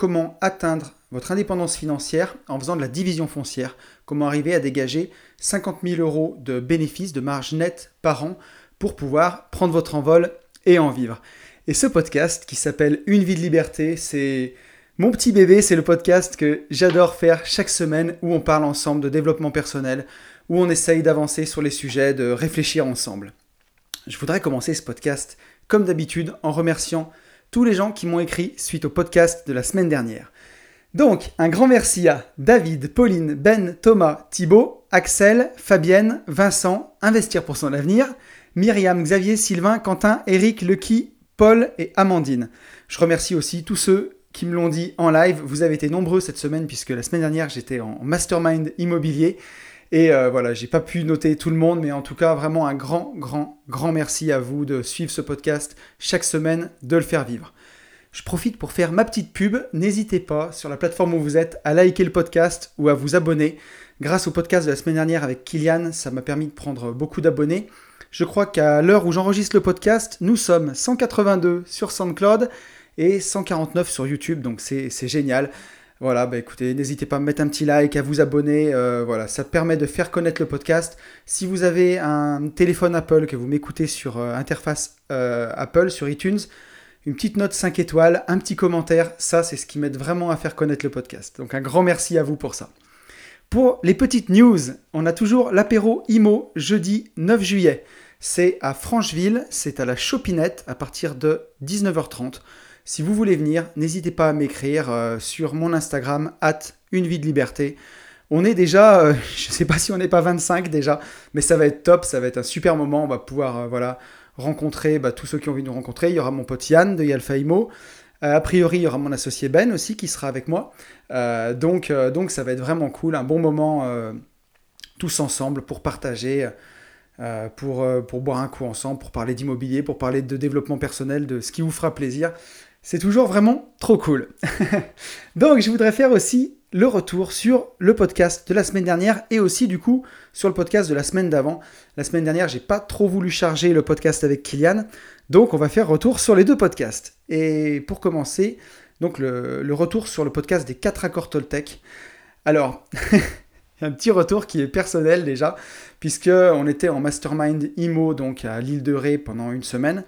comment atteindre votre indépendance financière en faisant de la division foncière, comment arriver à dégager 50 000 euros de bénéfices, de marge nette par an pour pouvoir prendre votre envol et en vivre. Et ce podcast qui s'appelle Une vie de liberté, c'est mon petit bébé, c'est le podcast que j'adore faire chaque semaine où on parle ensemble de développement personnel, où on essaye d'avancer sur les sujets, de réfléchir ensemble. Je voudrais commencer ce podcast, comme d'habitude, en remerciant tous les gens qui m'ont écrit suite au podcast de la semaine dernière. Donc, un grand merci à David, Pauline, Ben, Thomas, Thibaut, Axel, Fabienne, Vincent, Investir pour son avenir, Myriam, Xavier, Sylvain, Quentin, Eric, Lucky, Paul et Amandine. Je remercie aussi tous ceux qui me l'ont dit en live. Vous avez été nombreux cette semaine puisque la semaine dernière j'étais en mastermind immobilier et euh, voilà, j'ai pas pu noter tout le monde, mais en tout cas vraiment un grand, grand, grand merci à vous de suivre ce podcast chaque semaine, de le faire vivre. Je profite pour faire ma petite pub. N'hésitez pas, sur la plateforme où vous êtes, à liker le podcast ou à vous abonner. Grâce au podcast de la semaine dernière avec Kylian, ça m'a permis de prendre beaucoup d'abonnés. Je crois qu'à l'heure où j'enregistre le podcast, nous sommes 182 sur SoundCloud et 149 sur YouTube, donc c'est génial. Voilà, bah écoutez, n'hésitez pas à me mettre un petit like, à vous abonner. Euh, voilà, ça permet de faire connaître le podcast. Si vous avez un téléphone Apple, que vous m'écoutez sur euh, interface euh, Apple, sur iTunes, une petite note 5 étoiles, un petit commentaire, ça c'est ce qui m'aide vraiment à faire connaître le podcast. Donc un grand merci à vous pour ça. Pour les petites news, on a toujours l'apéro IMO jeudi 9 juillet. C'est à Francheville, c'est à la Chopinette à partir de 19h30. Si vous voulez venir, n'hésitez pas à m'écrire euh, sur mon Instagram, at une vie de liberté. On est déjà, euh, je ne sais pas si on n'est pas 25 déjà, mais ça va être top, ça va être un super moment. On va pouvoir euh, voilà, rencontrer bah, tous ceux qui ont envie de nous rencontrer. Il y aura mon pote Yann de Yalfa Imo. Euh, a priori, il y aura mon associé Ben aussi qui sera avec moi. Donc, donc ça va être vraiment cool, un bon moment tous ensemble pour partager, pour, pour boire un coup ensemble, pour parler d'immobilier, pour parler de développement personnel, de ce qui vous fera plaisir. C'est toujours vraiment trop cool. donc je voudrais faire aussi le retour sur le podcast de la semaine dernière et aussi du coup sur le podcast de la semaine d'avant. La semaine dernière, j'ai pas trop voulu charger le podcast avec Kylian, donc on va faire retour sur les deux podcasts. Et pour commencer, donc le, retour sur le podcast des 4 accords Toltec. Alors, un petit retour qui est personnel déjà, puisque on était en mastermind IMO donc à l'île de Ré pendant une semaine,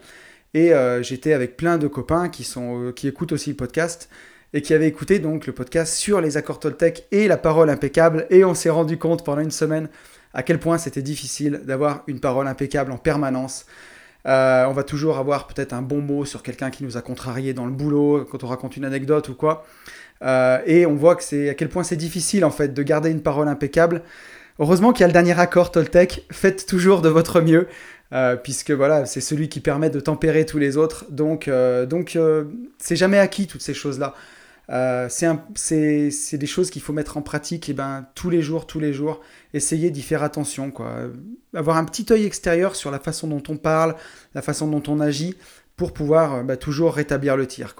et euh, j'étais avec plein de copains qui sont euh, qui écoutent aussi le podcast et qui avait écouté donc le podcast sur les accords Toltec et la parole impeccable. Et on s'est rendu compte pendant une semaine à quel point c'était difficile d'avoir une parole impeccable en permanence. Euh, on va toujours avoir peut-être un bon mot sur quelqu'un qui nous a contrarié dans le boulot, quand on raconte une anecdote ou quoi. Et on voit que c'est à quel point c'est difficile en fait de garder une parole impeccable. Heureusement qu'il y a le dernier accord Toltec. Faites toujours de votre mieux. Euh, puisque voilà, c'est celui qui permet de tempérer tous les autres. Donc, donc c'est jamais acquis toutes ces choses-là. Euh, c'est des choses qu'il faut mettre en pratique et ben, tous les jours, tous les jours. Essayer d'y faire attention. Quoi. Avoir un petit œil extérieur sur la façon dont on parle, la façon dont on agit, pour pouvoir euh, bah, toujours rétablir le tir.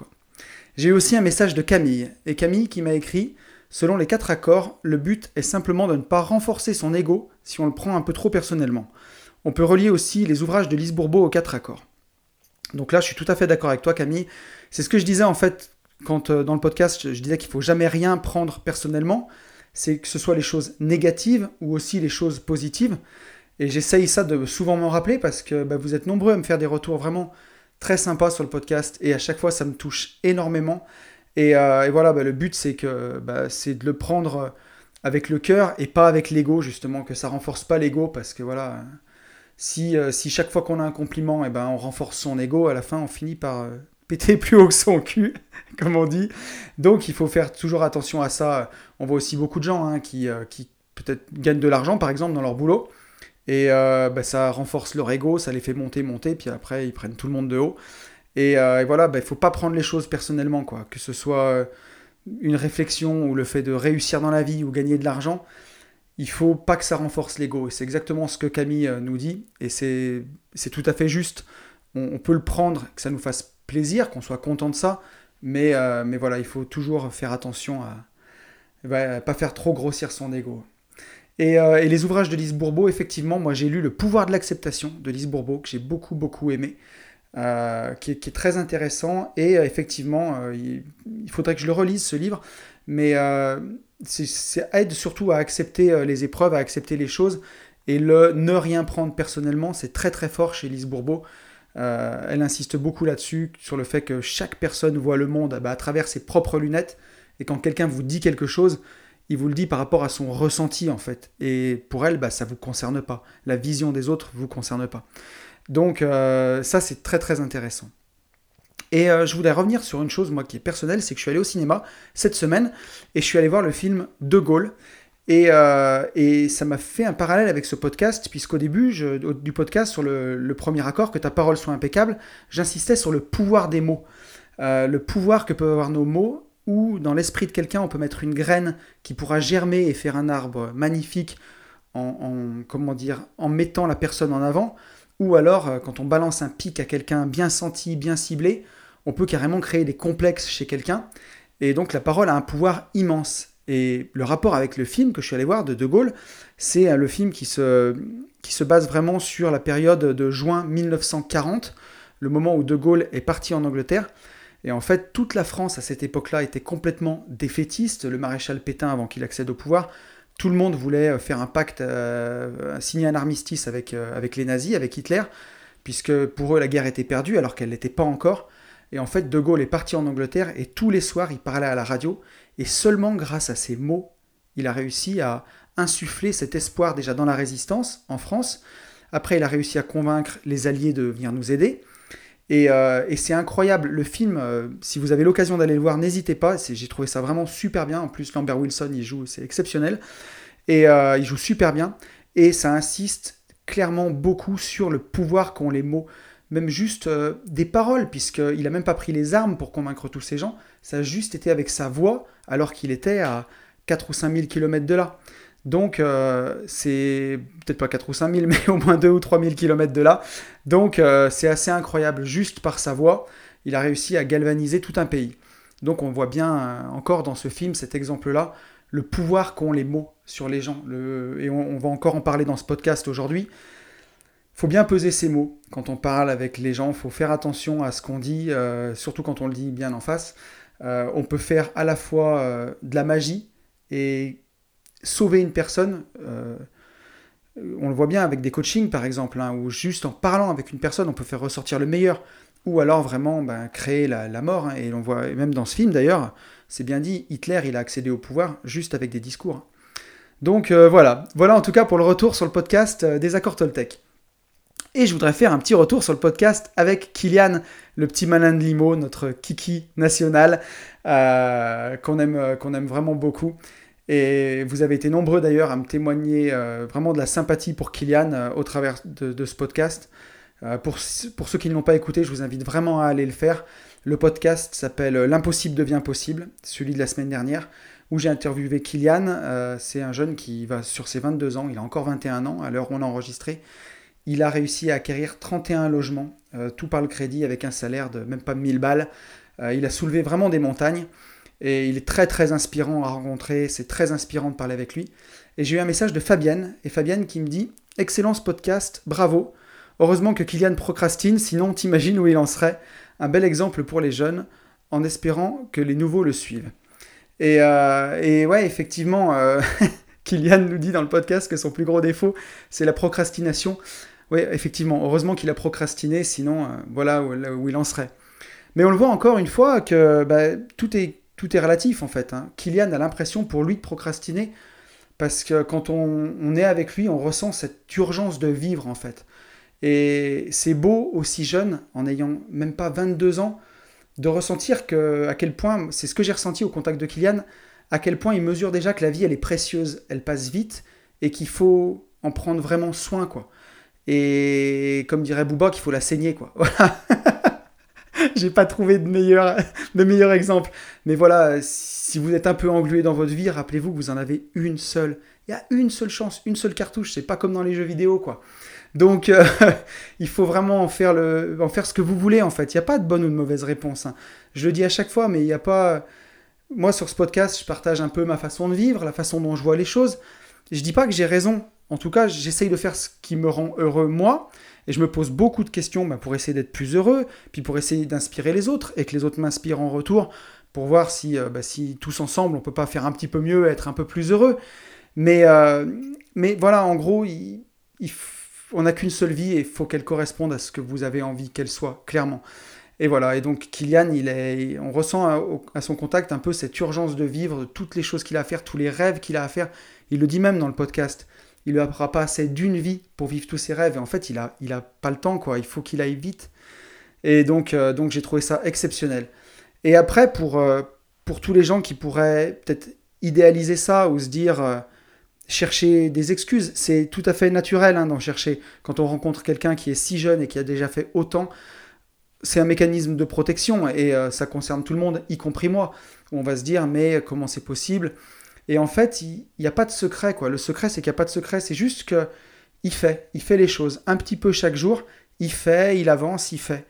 J'ai aussi un message de Camille. Et Camille qui m'a écrit Selon les quatre accords, le but est simplement de ne pas renforcer son ego si on le prend un peu trop personnellement. On peut relier aussi les ouvrages de Lise Bourbeau aux quatre accords. Donc là, je suis tout à fait d'accord avec toi, Camille. C'est ce que je disais en fait quand euh, dans le podcast je disais qu'il faut jamais rien prendre personnellement, c'est que ce soit les choses négatives ou aussi les choses positives. Et j'essaye ça de souvent m'en rappeler parce que bah, vous êtes nombreux à me faire des retours vraiment très sympas sur le podcast et à chaque fois ça me touche énormément. Et, euh, voilà, bah, le but bah, c'est de le prendre avec le cœur et pas avec l'ego justement, que ça renforce pas l'ego parce que voilà, si, euh, chaque fois qu'on a un compliment, et eh ben, on renforce son ego, à la fin on finit par péter plus haut que son cul, comme on dit. Donc il faut faire toujours attention à ça. On voit aussi beaucoup de gens hein, qui, euh, peut-être gagnent de l'argent, par exemple, dans leur boulot. Et euh, bah, ça renforce leur ego, ça les fait monter, monter, puis après ils prennent tout le monde de haut. Et, euh, voilà, il bah, ne faut pas prendre les choses personnellement, quoi. Que ce soit une réflexion ou le fait de réussir dans la vie ou gagner de l'argent, il faut pas que ça renforce l'ego. Et c'est exactement ce que Camille euh, nous dit, et c'est tout à fait juste. On, peut le prendre, que ça nous fasse plaisir, qu'on soit content de ça, mais, euh, mais voilà, il faut toujours faire attention à pas faire trop grossir son ego. Et, euh, et, les ouvrages de Lise Bourbeau, effectivement, moi j'ai lu Le pouvoir de l'acceptation de Lise Bourbeau, que j'ai beaucoup beaucoup aimé. Euh, qui, est, très intéressant. Et euh, effectivement, euh, il, faudrait que je le relise, ce livre. Mais ça aide surtout à accepter les épreuves, à accepter les choses. Et le ne rien prendre personnellement, c'est très très fort chez Lise Bourbeau. elle insiste beaucoup là-dessus, sur le fait que chaque personne voit le monde bah, à travers ses propres lunettes. Et quand quelqu'un vous dit quelque chose, il vous le dit par rapport à son ressenti en fait. Et pour elle, bah, ça ne vous concerne pas. La vision des autres ne vous concerne pas. Donc euh, ça c'est très très intéressant. Et euh, je voulais revenir sur une chose, moi, qui est personnelle, c'est que je suis allé au cinéma cette semaine et je suis allé voir le film De Gaulle. Et, euh, ça m'a fait un parallèle avec ce podcast, puisqu'au début du podcast, sur le, premier accord, que ta parole soit impeccable, j'insistais sur le pouvoir des mots. le pouvoir que peuvent avoir nos mots, où dans l'esprit de quelqu'un, on peut mettre une graine qui pourra germer et faire un arbre magnifique en comment dire, en mettant la personne en avant. Ou alors, euh, quand on balance un pic à quelqu'un bien senti, bien ciblé, on peut carrément créer des complexes chez quelqu'un. Et donc la parole a un pouvoir immense. Et le rapport avec le film que je suis allé voir de De Gaulle, c'est euh, le film qui se, qui se base vraiment sur la période de juin 1940, le moment où De Gaulle est parti en Angleterre. Et en fait, toute la France à cette époque-là était complètement défaitiste. Le maréchal Pétain, avant qu'il accède au pouvoir, tout le monde voulait euh, faire un pacte, euh, signer un armistice avec, euh, avec les nazis, avec Hitler, puisque pour eux la guerre était perdue alors qu'elle n'était pas encore. Et en fait, De Gaulle est parti en Angleterre et tous les soirs il parlait à la radio. Et seulement grâce à ses mots, il a réussi à insuffler cet espoir déjà dans la résistance en France. Après, il a réussi à convaincre les Alliés de venir nous aider. Euh, et, c'est incroyable, le film, euh, si vous avez l'occasion d'aller le voir, n'hésitez pas, j'ai trouvé ça vraiment super bien, en plus Lambert Wilson, il joue, c'est exceptionnel, et euh, il joue super bien, et ça insiste clairement beaucoup sur le pouvoir qu'ont les mots, même juste des paroles, puisqu'il n'a même pas pris les armes pour convaincre tous ces gens, ça a juste été avec sa voix, alors qu'il était à 4 ou 5 000 km de là. Donc, euh, c'est peut-être pas 4 ou 5 000, mais au moins 2 ou 3 000 km de là. Donc, euh, c'est assez incroyable. Juste par sa voix, il a réussi à galvaniser tout un pays. Donc, on voit bien euh, encore dans ce film, cet exemple-là, le pouvoir qu'ont les mots sur les gens. Et on, va encore en parler dans ce podcast aujourd'hui. Il faut bien peser ses mots quand on parle avec les gens. Il faut faire attention à ce qu'on dit, surtout quand on le dit bien en face. on peut faire à la fois de la magie et sauver une personne. Euh, on le voit bien avec des coachings par exemple, hein, où juste en parlant avec une personne, on peut faire ressortir le meilleur. Ou alors vraiment ben, créer la, mort. Hein, et on voit, même dans ce film d'ailleurs, c'est bien dit, Hitler il a accédé au pouvoir juste avec des discours. Donc euh, voilà, voilà en tout cas pour le retour sur le podcast euh, des accords Toltec. Et je voudrais faire un petit retour sur le podcast avec Kylian, le petit malin de Limo, notre kiki national, qu'on aime, qu'on aime vraiment beaucoup. Et vous avez été nombreux d'ailleurs à me témoigner euh, vraiment de la sympathie pour Kylian euh, au travers de, ce podcast. Euh, pour, ceux qui ne l'ont pas écouté, je vous invite vraiment à aller le faire. Le podcast s'appelle L'impossible devient possible, celui de la semaine dernière, où j'ai interviewé Kylian. C'est un jeune qui va sur ses 22 ans, il a encore 21 ans à l'heure où on a enregistré. Il a réussi à acquérir 31 logements, tout par le crédit, avec un salaire de même pas 1000 balles. il a soulevé vraiment des montagnes. Et il est très très inspirant à rencontrer, c'est très inspirant de parler avec lui. Et j'ai eu un message de Fabienne, et Fabienne qui me dit Excellence podcast, bravo. Heureusement que Kylian procrastine, sinon t'imagines où il en serait. Un bel exemple pour les jeunes, en espérant que les nouveaux le suivent. Et, euh, ouais, effectivement, euh, Kylian nous dit dans le podcast que son plus gros défaut, c'est la procrastination. Oui, effectivement, heureusement qu'il a procrastiné, sinon, euh, voilà où, il en serait. Mais on le voit encore une fois que bah, tout est tout est relatif en fait. Hein. Kylian a l'impression pour lui de procrastiner parce que quand on, est avec lui, on ressent cette urgence de vivre en fait. Et c'est beau aussi jeune, en ayant même pas 22 ans, de ressentir que à quel point, c'est ce que j'ai ressenti au contact de Kylian, à quel point il mesure déjà que la vie elle est précieuse, elle passe vite et qu'il faut en prendre vraiment soin quoi. Et comme dirait Bouba, qu'il faut la saigner quoi. j'ai pas trouvé de meilleur, de meilleur exemple. Mais voilà, si vous êtes un peu englué dans votre vie, rappelez-vous que vous en avez une seule. Il y a une seule chance, une seule cartouche. C'est pas comme dans les jeux vidéo, quoi. Donc, euh, il faut vraiment en faire, le, en faire ce que vous voulez, en fait. Il n'y a pas de bonne ou de mauvaise réponse. Hein. Je le dis à chaque fois, mais il n'y a pas. Moi, sur ce podcast, je partage un peu ma façon de vivre, la façon dont je vois les choses. Je dis pas que j'ai raison. En tout cas, j'essaye de faire ce qui me rend heureux, moi. Et je me pose beaucoup de questions bah, pour essayer d'être plus heureux, puis pour essayer d'inspirer les autres, et que les autres m'inspirent en retour, pour voir si, euh, bah, tous ensemble, on peut pas faire un petit peu mieux, être un peu plus heureux. Mais, euh, voilà, en gros, on n'a qu'une seule vie et il faut qu'elle corresponde à ce que vous avez envie qu'elle soit, clairement. Et voilà, et donc Kylian, on ressent à, son contact un peu cette urgence de vivre, toutes les choses qu'il a à faire, tous les rêves qu'il a à faire. Il le dit même dans le podcast. Il lui aura pas assez d'une vie pour vivre tous ses rêves. Et en fait, il n'a il a pas le temps, quoi. Il faut qu'il aille vite. Et donc, euh, donc j'ai trouvé ça exceptionnel. Et après, pour, euh, pour tous les gens qui pourraient peut-être idéaliser ça ou se dire euh, chercher des excuses, c'est tout à fait naturel hein, d'en chercher. Quand on rencontre quelqu'un qui est si jeune et qui a déjà fait autant, c'est un mécanisme de protection et ça concerne tout le monde, y compris moi. On va se dire mais comment c'est possible? Et en fait, il n'y a pas de secret quoi. Le secret c'est qu'il n'y a pas de secret, c'est juste que il fait, il fait les choses un petit peu chaque jour. Il fait, il avance, il fait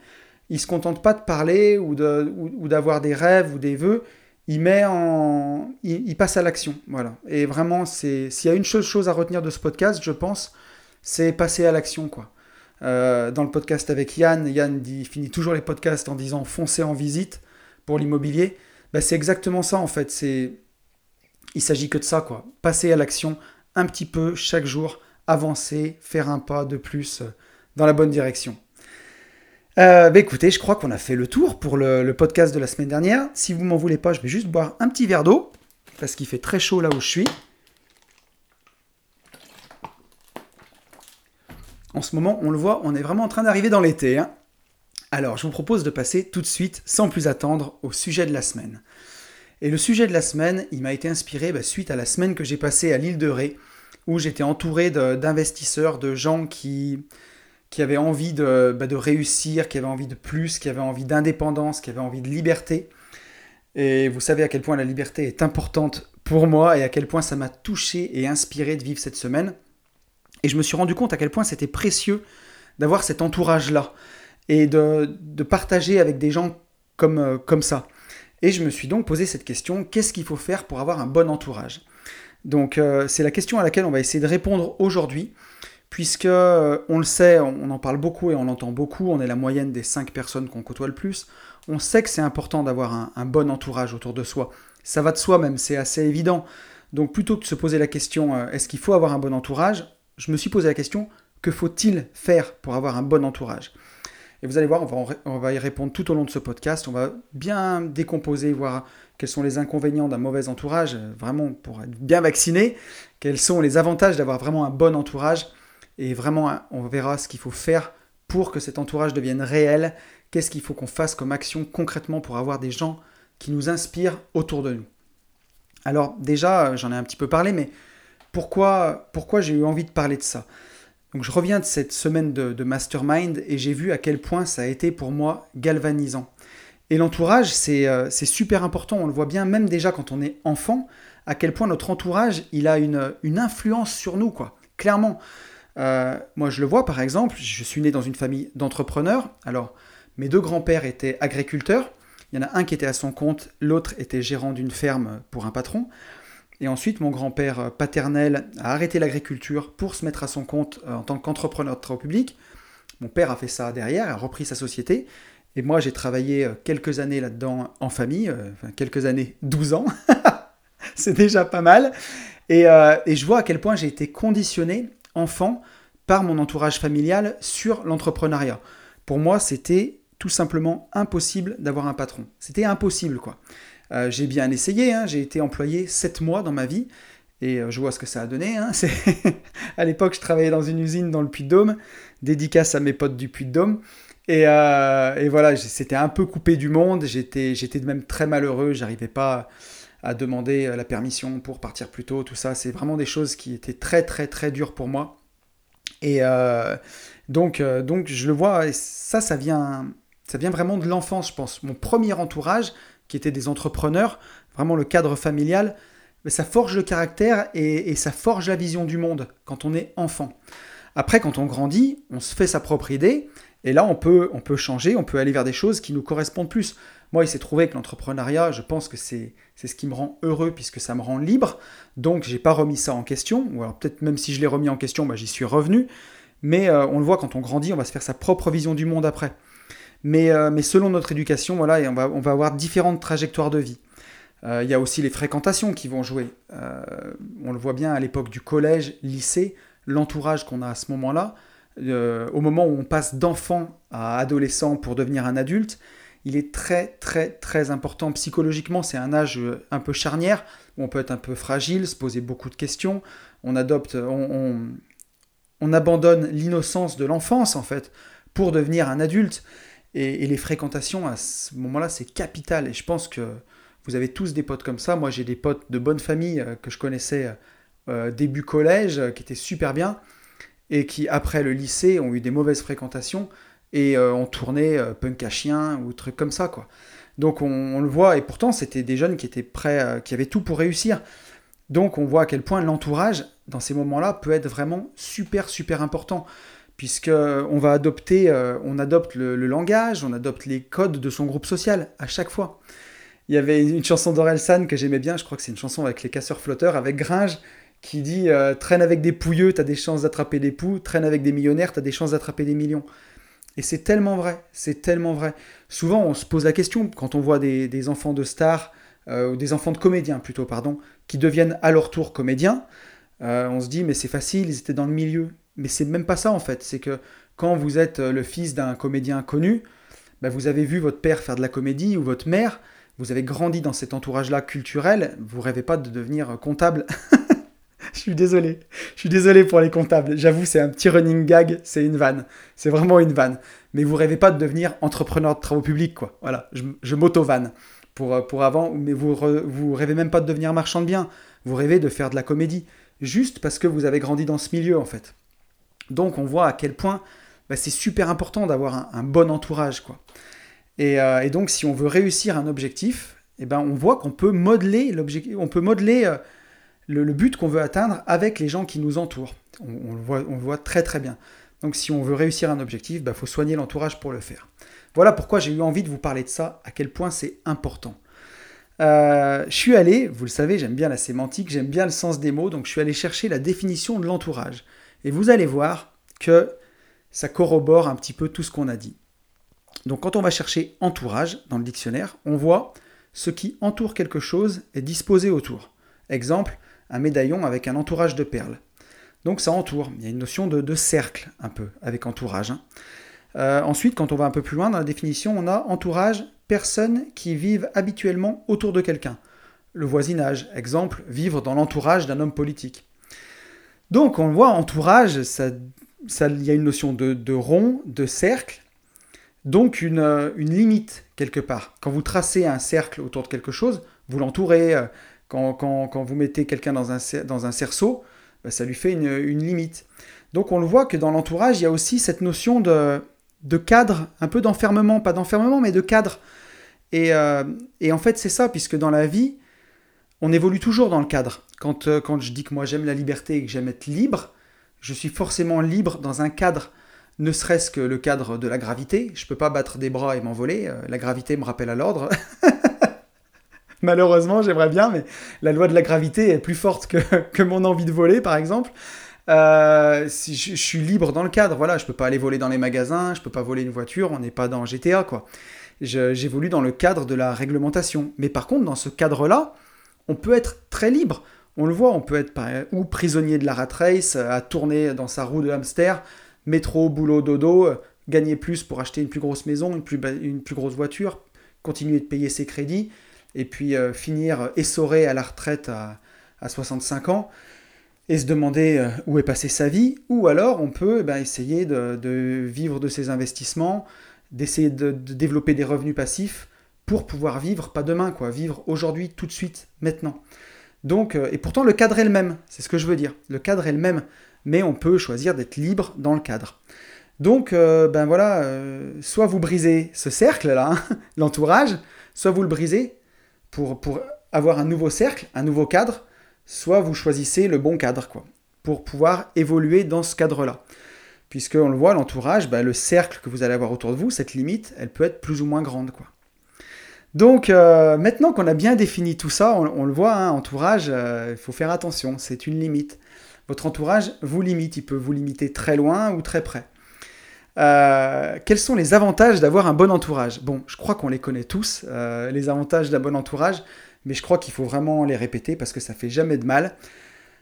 il se contente pas de parler ou d'avoir des rêves ou des vœux. Il met en, il, passe à l'action, voilà. Et vraiment, c'est s'il y a une chose, à retenir de ce podcast, je pense, c'est passer à l'action, quoi. Euh, dans le podcast avec Yann, Yann dit, finit toujours les podcasts en disant foncez en visite pour l'immobilier. Ben, c'est exactement ça en fait. C'est, il s'agit que de ça, quoi. Passer à l'action un petit peu chaque jour, avancer, faire un pas de plus dans la bonne direction. Euh, bah écoutez, je crois qu'on a fait le tour pour le, podcast de la semaine dernière. Si vous m'en voulez pas, je vais juste boire un petit verre d'eau, parce qu'il fait très chaud là où je suis. En ce moment, on le voit, on est vraiment en train d'arriver dans l'été. Hein. Alors, je vous propose de passer tout de suite, sans plus attendre, au sujet de la semaine. Et le sujet de la semaine, il m'a été inspiré bah, suite à la semaine que j'ai passée à l'île de Ré, où j'étais entouré d'investisseurs, de gens qui, avait envie de, bah, de, réussir, qui avait envie de plus, qui avait envie d'indépendance, qui avait envie de liberté. Et vous savez à quel point la liberté est importante pour moi et à quel point ça m'a touché et inspiré de vivre cette semaine. Et je me suis rendu compte à quel point c'était précieux d'avoir cet entourage-là et de, de, partager avec des gens comme, euh, comme ça. Et je me suis donc posé cette question, qu'est-ce qu'il faut faire pour avoir un bon entourage? Donc euh, c'est la question à laquelle on va essayer de répondre aujourd'hui puisque euh, on le sait, on en parle beaucoup et on l'entend beaucoup, on est la moyenne des 5 personnes qu'on côtoie le plus, on sait que c'est important d'avoir un, bon entourage autour de soi. Ça va de soi même, c'est assez évident. Donc plutôt que de se poser la question euh, est-ce qu'il faut avoir un bon entourage, je me suis posé la question que faut-il faire pour avoir un bon entourage? Et vous allez voir, on va, y répondre tout au long de ce podcast, on va bien décomposer, voir quels sont les inconvénients d'un mauvais entourage, euh, vraiment pour être bien vacciné, quels sont les avantages d'avoir vraiment un bon entourage et vraiment, on verra ce qu'il faut faire pour que cet entourage devienne réel. Qu'est-ce qu'il faut qu'on fasse comme action concrètement pour avoir des gens qui nous inspirent autour de nous. Alors déjà, j'en ai un petit peu parlé, mais pourquoi, pourquoi j'ai eu envie de parler de ça? Donc je reviens de cette semaine de, mastermind et j'ai vu à quel point ça a été pour moi galvanisant. Et l'entourage, c'est super important, on le voit bien même déjà quand on est enfant, à quel point notre entourage, il a une, une influence sur nous, quoi. Clairement. Euh, moi, je le vois par exemple, je suis né dans une famille d'entrepreneurs. Alors, mes deux grands-pères étaient agriculteurs. Il y en a un qui était à son compte, l'autre était gérant d'une ferme pour un patron. Et ensuite, mon grand-père paternel a arrêté l'agriculture pour se mettre à son compte euh, en tant qu'entrepreneur de travaux publics. Mon père a fait ça derrière, a repris sa société. Et moi, j'ai travaillé euh, quelques années là-dedans en famille, quelques années, 12 ans. C'est déjà pas mal. Et, et, je vois à quel point j'ai été conditionné enfant par mon entourage familial sur l'entrepreneuriat. Pour moi, c'était tout simplement impossible d'avoir un patron. C'était impossible, quoi. Euh, j'ai bien essayé, hein. j'ai été employé 7 mois dans ma vie, et euh, je vois ce que ça a donné. Hein. à l'époque, je travaillais dans une usine dans le Puy-de-Dôme, dédicace à mes potes du Puy-de-Dôme. Et, euh, voilà, c'était un peu coupé du monde, j'étais, j'étais même très malheureux, j'arrivais pas à demander la permission pour partir plus tôt, tout ça. C'est vraiment des choses qui étaient très très très dures pour moi. Et donc, donc je le vois, ça, ça vient, ça vient vraiment de l'enfance, je pense. Mon premier entourage, qui était des entrepreneurs, vraiment le cadre familial, mais ça forge le caractère et, ça forge la vision du monde quand on est enfant. Après, quand on grandit, on se fait sa propre idée, et là, on peut, on peut changer, on peut aller vers des choses qui nous correspondent plus. Moi, il s'est trouvé que l'entrepreneuriat, je pense que c'est ce qui me rend heureux puisque ça me rend libre. Donc, j'ai pas remis ça en question. Ou alors, peut-être même si je l'ai remis en question, bah, j'y suis revenu. Mais euh, on le voit quand on grandit, on va se faire sa propre vision du monde après. Mais, euh, mais selon notre éducation, voilà, on, va, avoir différentes trajectoires de vie. Euh, il y a aussi les fréquentations qui vont jouer. on le voit bien à l'époque du collège, lycée, l'entourage qu'on a à ce moment-là. au moment où on passe d'enfant à adolescent pour devenir un adulte, il est très très très important psychologiquement. C'est un âge un peu charnière où on peut être un peu fragile, se poser beaucoup de questions. On adopte, on abandonne l'innocence de l'enfance, en fait, pour devenir un adulte. Et, les fréquentations, à ce moment-là, c'est capital. Et je pense que vous avez tous des potes comme ça. Moi, j'ai des potes de bonne famille euh, que je connaissais euh, début collège, euh, qui étaient super bien, et qui, après le lycée, ont eu des mauvaises fréquentations et ont tourné punk à chien ou trucs comme ça, quoi. Donc on, on le voit, et pourtant, c'était des jeunes qui étaient prêts, qui avaient tout pour réussir. Donc on voit à quel point l'entourage, dans ces moments-là, peut être vraiment super, super important. Puisque on va adopter, euh, on adopte le, langage, on adopte les codes de son groupe social à chaque fois. Il y avait une chanson d'Orelsan que j'aimais bien, je crois que c'est une chanson avec les casseurs flotteurs, avec Gringe, qui dit euh, Traîne avec des pouilleux, t'as des chances d'attraper des poux, traîne avec des millionnaires, t'as des chances d'attraper des millions. Et c'est tellement vrai, c'est tellement vrai. Souvent, on se pose la question, quand on voit des enfants de stars, euh, ou des enfants de comédiens plutôt, pardon, qui deviennent à leur tour comédiens, on se dit mais c'est facile, ils étaient dans le milieu. Mais c'est même pas ça en fait, c'est que quand vous êtes euh, le fils d'un comédien connu, bah, vous avez vu votre père faire de la comédie ou votre mère, vous avez grandi dans cet entourage-là culturel, vous rêvez pas de devenir comptable. je suis désolé, je suis désolé pour les comptables. J'avoue, c'est un petit running gag, c'est une vanne, c'est vraiment une vanne. Mais vous rêvez pas de devenir entrepreneur de travaux publics, quoi. Voilà, je, je m'auto-vanne pour, euh, pour avant, mais vous, vous rêvez même pas de devenir marchand de biens, vous rêvez de faire de la comédie, juste parce que vous avez grandi dans ce milieu en fait. Donc on voit à quel point bah, c'est super important d'avoir un, bon entourage. quoi. Et, euh, et, donc si on veut réussir un objectif, eh ben, on voit qu'on peut modeler, on peut modeler euh, le, but qu'on veut atteindre avec les gens qui nous entourent. On, le, voit très très bien. Donc si on veut réussir un objectif, il bah, faut soigner l'entourage pour le faire. Voilà pourquoi j'ai eu envie de vous parler de ça, à quel point c'est important. Euh, je suis allé, vous le savez, j'aime bien la sémantique, j'aime bien le sens des mots, donc je suis allé chercher la définition de l'entourage. Et vous allez voir que ça corrobore un petit peu tout ce qu'on a dit. Donc quand on va chercher entourage dans le dictionnaire, on voit ce qui entoure quelque chose est disposé autour. Exemple, un médaillon avec un entourage de perles. Donc ça entoure. Il y a une notion de, cercle un peu avec entourage. Hein. Euh, ensuite, quand on va un peu plus loin dans la définition, on a entourage, personnes qui vivent habituellement autour de quelqu'un. Le voisinage, exemple, vivre dans l'entourage d'un homme politique. Donc on voit, entourage, ça, il y a une notion de, rond, de cercle, donc une, euh, une, limite quelque part. Quand vous tracez un cercle autour de quelque chose, vous l'entourez. Euh, quand, vous mettez quelqu'un dans un, cerceau, bah, ça lui fait une, limite. Donc on le voit que dans l'entourage, il y a aussi cette notion de, cadre, un peu d'enfermement, pas d'enfermement, mais de cadre. Euh, et, en fait, c'est ça, puisque dans la vie, on évolue toujours dans le cadre. Quand, euh, quand je dis que moi j'aime la liberté et que j'aime être libre, je suis forcément libre dans un cadre, ne serait-ce que le cadre de la gravité. Je ne peux pas battre des bras et m'envoler. Euh, la gravité me rappelle à l'ordre. Malheureusement, j'aimerais bien, mais la loi de la gravité est plus forte que, que mon envie de voler, par exemple. Euh, si je, suis libre dans le cadre, voilà, je peux pas aller voler dans les magasins, je peux pas voler une voiture, on n'est pas dans GTA, quoi. J'évolue dans le cadre de la réglementation. Mais par contre, dans ce cadre-là, on peut être très libre. On le voit, on peut être ou prisonnier de la rat race, à tourner dans sa roue de hamster, métro, boulot, dodo, gagner plus pour acheter une plus grosse maison, une plus, grosse voiture, continuer de payer ses crédits, et puis euh, finir essoré à la retraite à, à 65 ans et se demander euh, où est passée sa vie, ou alors on peut eh ben, essayer de, vivre de ses investissements, d'essayer de, développer des revenus passifs pour pouvoir vivre, pas demain, quoi, vivre aujourd'hui, tout de suite, maintenant. Donc, euh, et pourtant le cadre est le même, c'est ce que je veux dire. Le cadre est le même, mais on peut choisir d'être libre dans le cadre. Donc, euh, ben voilà, euh, soit vous brisez ce cercle-là, hein, l'entourage, soit vous le brisez pour, avoir un nouveau cercle, un nouveau cadre, soit vous choisissez le bon cadre, quoi, pour pouvoir évoluer dans ce cadre-là. Puisque on le voit, l'entourage, ben, le cercle que vous allez avoir autour de vous, cette limite, elle peut être plus ou moins grande, quoi. Donc euh, maintenant qu'on a bien défini tout ça, on, le voit, hein, entourage, il faut faire attention, c'est une limite. Votre entourage vous limite, il peut vous limiter très loin ou très près. Euh, quels sont les avantages d'avoir un bon entourage? Bon, je crois qu'on les connaît tous, euh, les avantages d'un bon entourage, mais je crois qu'il faut vraiment les répéter parce que ça fait jamais de mal.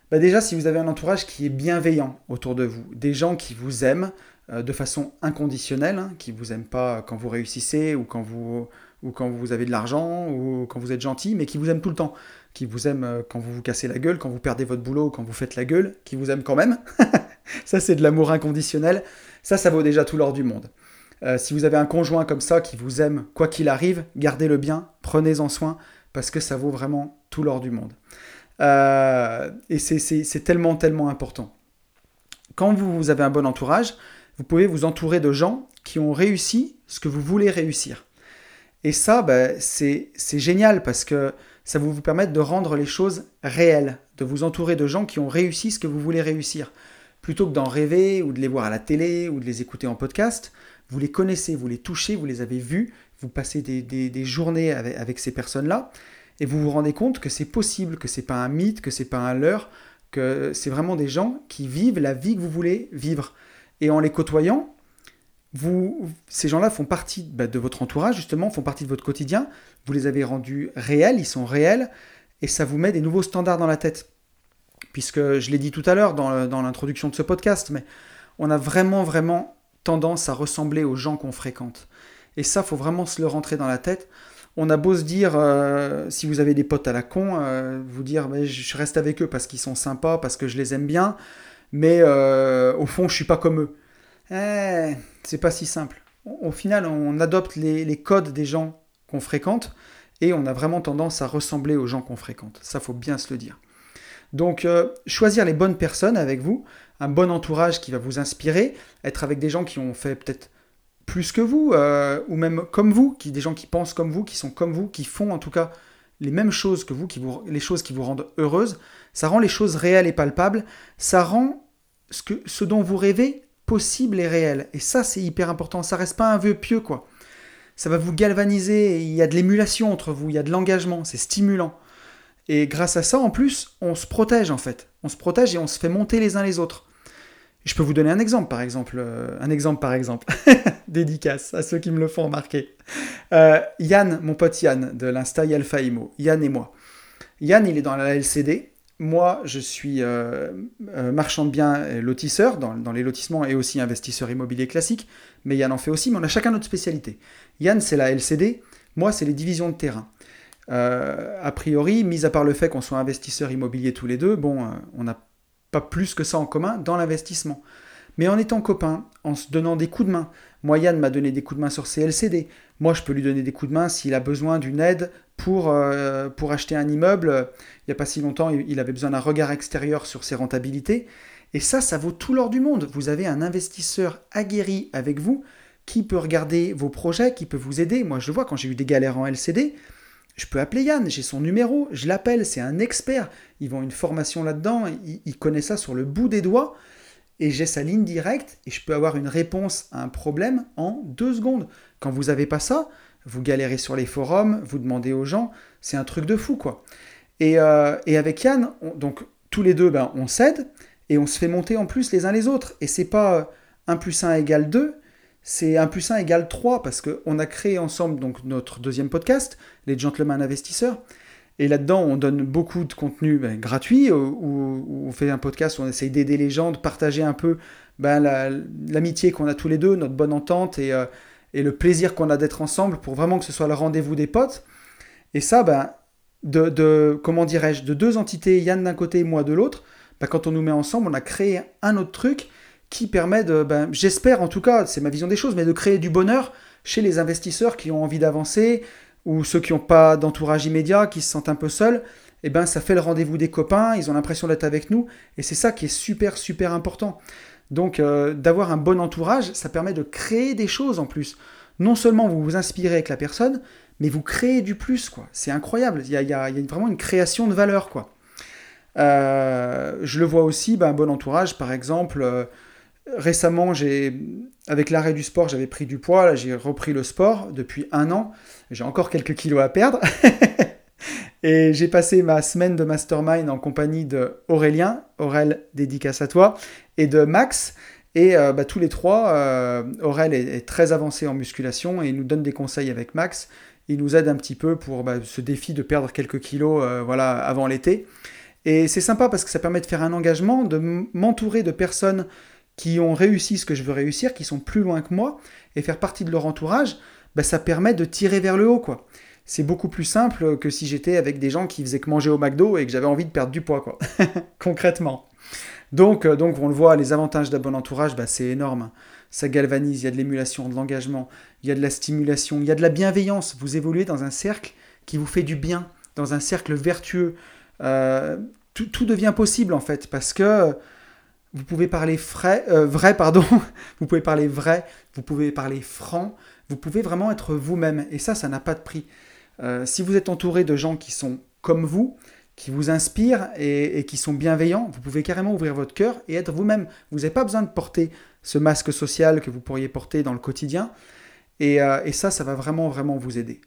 Bah déjà, si vous avez un entourage qui est bienveillant autour de vous, des gens qui vous aiment euh, de façon inconditionnelle, hein, qui vous aiment pas quand vous réussissez ou quand vous, ou quand vous avez de l'argent ou quand vous êtes gentil, mais qui vous aiment tout le temps, qui vous aiment quand vous vous cassez la gueule, quand vous perdez votre boulot, quand vous faites la gueule, qui vous aiment quand même. ça, c'est de l'amour inconditionnel. Ça, ça vaut déjà tout l'or du monde. Euh, si vous avez un conjoint comme ça qui vous aime, quoi qu'il arrive, gardez-le bien, prenez-en soin, parce que ça vaut vraiment tout l'or du monde. Euh, et c'est tellement, tellement important. Quand vous avez un bon entourage, vous pouvez vous entourer de gens qui ont réussi ce que vous voulez réussir. Et ça, ben, c'est génial parce que ça va vous permettre de rendre les choses réelles, de vous entourer de gens qui ont réussi ce que vous voulez réussir plutôt que d'en rêver ou de les voir à la télé ou de les écouter en podcast, vous les connaissez, vous les touchez, vous les avez vus, vous passez des, journées avec, ces personnes-là, et vous vous rendez compte que c'est possible, que c'est pas un mythe, que c'est pas un leurre, que c'est vraiment des gens qui vivent la vie que vous voulez vivre. Et en les côtoyant, vous, ces gens-là font partie bah, de votre entourage, justement, font partie de votre quotidien, vous les avez rendus réels, ils sont réels, et ça vous met des nouveaux standards dans la tête puisque je l'ai dit tout à l'heure dans l'introduction de ce podcast, mais on a vraiment, vraiment tendance à ressembler aux gens qu'on fréquente. Et ça, faut vraiment se le rentrer dans la tête. On a beau se dire, euh, si vous avez des potes à la con, euh, vous dire, mais je reste avec eux parce qu'ils sont sympas, parce que je les aime bien, mais euh, au fond, je suis pas comme eux. Eh, c'est pas si simple. Au final, on adopte les, codes des gens qu'on fréquente et on a vraiment tendance à ressembler aux gens qu'on fréquente. Ça, faut bien se le dire. Donc, euh, choisir les bonnes personnes avec vous, un bon entourage qui va vous inspirer, être avec des gens qui ont fait peut-être plus que vous, euh, ou même comme vous, qui, des gens qui pensent comme vous, qui sont comme vous, qui font en tout cas les mêmes choses que vous, qui vous les choses qui vous rendent heureuse, ça rend les choses réelles et palpables, ça rend ce dont vous rêvez possible et réel. Et ça, c'est hyper important. Ça reste pas un vœu pieux, quoi. Ça va vous galvaniser, il y a de l'émulation entre vous, il y a de l'engagement, c'est stimulant. Et grâce à ça, en plus, on se protège en fait. On se protège et on se fait monter les uns les autres. Je peux vous donner un exemple, par exemple. Euh, un exemple, par exemple. Dédicace à ceux qui me le font remarquer. Euh, Yann, mon pote Yann, de l'Insta Alpha Imo. Yann et moi. Yann, il est dans la LCD. Moi, je suis euh, marchand de biens et lotisseur dans, les lotissements et aussi investisseur immobilier classique. Mais Yann en fait aussi, mais on a chacun notre spécialité. Yann, c'est la LCD. Moi, c'est les divisions de terrain. Euh, a priori, mis à part le fait qu'on soit investisseurs immobiliers tous les deux, bon, euh, on n'a pas plus que ça en commun dans l'investissement. Mais en étant copains, en se donnant des coups de main, moi Yann m'a donné des coups de main sur CLCD, moi je peux lui donner des coups de main s'il a besoin d'une aide pour, euh, pour acheter un immeuble. Il n'y a pas si longtemps, il avait besoin d'un regard extérieur sur ses rentabilités. Et ça, ça vaut tout l'or du monde. Vous avez un investisseur aguerri avec vous qui peut regarder vos projets, qui peut vous aider. Moi je le vois quand j'ai eu des galères en LCD, je peux appeler Yann, j'ai son numéro, je l'appelle, c'est un expert. Ils vont une formation là-dedans, il, connaît ça sur le bout des doigts, et j'ai sa ligne directe, et je peux avoir une réponse à un problème en deux secondes. Quand vous n'avez pas ça, vous galérez sur les forums, vous demandez aux gens, c'est un truc de fou, quoi. Et, euh, avec Yann, donc tous les deux, ben, on s'aide, et on se fait monter en plus les uns les autres. Et c'est pas 1 plus 1 égale 2, c'est 1 plus 1 égale 3 parce qu'on a créé ensemble donc notre deuxième podcast, les Gentlemen Investisseurs. Et là-dedans, on donne beaucoup de contenu ben, gratuit, euh, où, on fait un podcast où on essaye d'aider les gens, de partager un peu ben, l'amitié qu'on a tous les deux, notre bonne entente et, euh, et le plaisir qu'on a d'être ensemble pour vraiment que ce soit le rendez-vous des potes. Et ça, ben, de, de comment dirais-je, de deux entités, Yann d'un côté et moi de l'autre, ben, quand on nous met ensemble, on a créé un autre truc qui permet de, ben, j'espère en tout cas, c'est ma vision des choses, mais de créer du bonheur chez les investisseurs qui ont envie d'avancer ou ceux qui n'ont pas d'entourage immédiat, qui se sentent un peu seuls. Et eh ben, ça fait le rendez-vous des copains, ils ont l'impression d'être avec nous, et c'est ça qui est super, super important. Donc euh, d'avoir un bon entourage, ça permet de créer des choses en plus. Non seulement vous vous inspirez avec la personne, mais vous créez du plus, quoi. C'est incroyable. Il y, a, vraiment une création de valeur, quoi. Euh, je le vois aussi, ben, un bon entourage, par exemple. Euh, récemment, avec l'arrêt du sport, j'avais pris du poids. Là, j'ai repris le sport depuis un an. J'ai encore quelques kilos à perdre. Et j'ai passé ma semaine de mastermind en compagnie de Aurélien, Aurel dédicace à toi, et de Max. Et euh, bah, tous les trois, euh, Aurel est, très avancé en musculation et il nous donne des conseils avec Max. Il nous aide un petit peu pour bah, ce défi de perdre quelques kilos euh, voilà, avant l'été. Et c'est sympa parce que ça permet de faire un engagement, de m'entourer de personnes qui ont réussi ce que je veux réussir, qui sont plus loin que moi, et faire partie de leur entourage, bah, ça permet de tirer vers le haut. quoi c'est beaucoup plus simple que si j'étais avec des gens qui faisaient que manger au McDo et que j'avais envie de perdre du poids, quoi. Concrètement. Donc, euh, donc, on le voit, les avantages d'un bon entourage, bah, c'est énorme. Ça galvanise, il y a de l'émulation, de l'engagement, il y a de la stimulation, il y a de la bienveillance. Vous évoluez dans un cercle qui vous fait du bien, dans un cercle vertueux. Euh, tout, devient possible en fait, parce que vous pouvez parler euh, vrai, pardon, vous pouvez parler vrai, vous pouvez parler franc, vous pouvez vraiment être vous-même. Et ça, ça n'a pas de prix. Euh, si vous êtes entouré de gens qui sont comme vous, qui vous inspirent et, qui sont bienveillants, vous pouvez carrément ouvrir votre cœur et être vous-même. Vous n'avez pas besoin de porter ce masque social que vous pourriez porter dans le quotidien. Et, euh, ça, ça va vraiment, vraiment vous aider.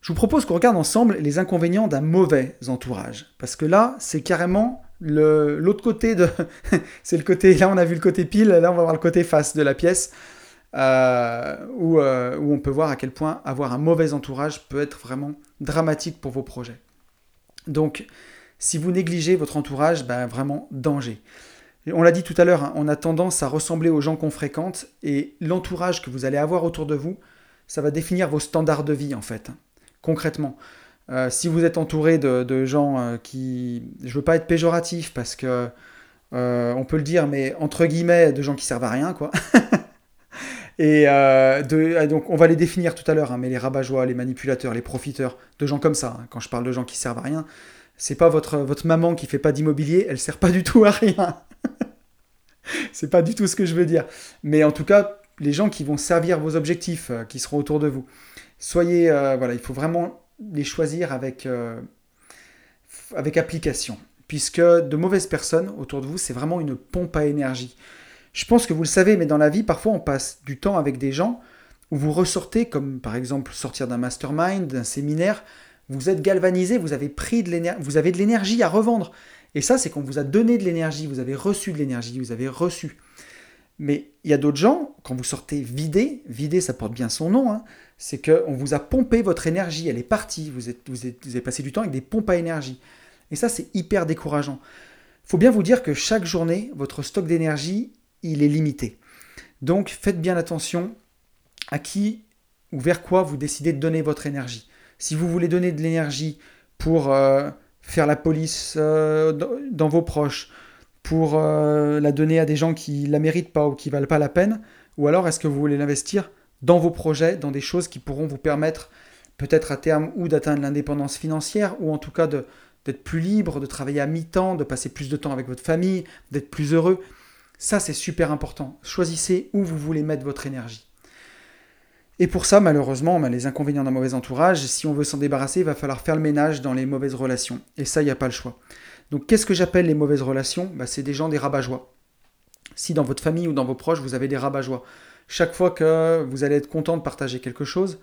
Je vous propose qu'on regarde ensemble les inconvénients d'un mauvais entourage. Parce que là, c'est carrément l'autre côté de... c'est le côté... Là, on a vu le côté pile, là, on va voir le côté face de la pièce. Euh, euh, où, on peut voir à quel point avoir un mauvais entourage peut être vraiment dramatique pour vos projets. Donc, si vous négligez votre entourage, ben, vraiment danger. On l'a dit tout à l'heure, hein, on a tendance à ressembler aux gens qu'on fréquente et l'entourage que vous allez avoir autour de vous, ça va définir vos standards de vie en fait, concrètement. Euh, si vous êtes entouré de, gens qui, je ne veux pas être péjoratif parce que on peut le dire, mais entre guillemets, de gens qui servent à rien, quoi. Et euh, euh, donc, on va les définir tout à l'heure, hein, mais les rabat les manipulateurs, les profiteurs, de gens comme ça. Hein. quand je parle de gens qui servent à rien, c'est pas votre, votre maman qui fait pas d'immobilier, elle sert pas du tout à rien. c'est pas du tout ce que je veux dire. Mais en tout cas, les gens qui vont servir vos objectifs, euh, qui seront autour de vous. Soyez, voilà, il faut vraiment les choisir avec, avec application. Puisque de mauvaises personnes autour de vous, c'est vraiment une pompe à énergie. Je pense que vous le savez, mais dans la vie, parfois on passe du temps avec des gens où vous ressortez, comme par exemple sortir d'un mastermind, d'un séminaire, vous êtes galvanisé, vous avez pris de l'énergie, vous avez de l'énergie à revendre. Et ça, c'est qu'on vous a donné de l'énergie, vous avez reçu de l'énergie, vous avez reçu. Mais il y a d'autres gens, quand vous sortez vidé, vidé ça porte bien son nom, hein, c'est qu'on vous a pompé votre énergie, elle est partie, vous, vous avez passé du temps avec des pompes à énergie. Et ça, c'est hyper décourageant. Il faut bien vous dire que chaque journée, votre stock d'énergie, il est limité. Donc faites bien attention à qui ou vers quoi vous décidez de donner votre énergie. Si vous voulez donner de l'énergie pour euh, faire la police euh, dans vos proches, pour euh, la donner à des gens qui ne la méritent pas ou qui ne valent pas la peine, ou alors est-ce que vous voulez l'investir dans vos projets, dans des choses qui pourront vous permettre peut-être à terme ou d'atteindre l'indépendance financière, ou en tout cas d'être plus libre, de travailler à mi-temps, de passer plus de temps avec votre famille, d'être plus heureux? Ça, c'est super important. Choisissez où vous voulez mettre votre énergie. Et pour ça, malheureusement, les inconvénients d'un mauvais entourage, si on veut s'en débarrasser, il va falloir faire le ménage dans les mauvaises relations. Et ça, il n'y a pas le choix. Donc, qu'est-ce que j'appelle les mauvaises relations? Bah, C'est des gens des rabat-joie. Si dans votre famille ou dans vos proches, vous avez des rabat-joie, chaque fois que vous allez être content de partager quelque chose,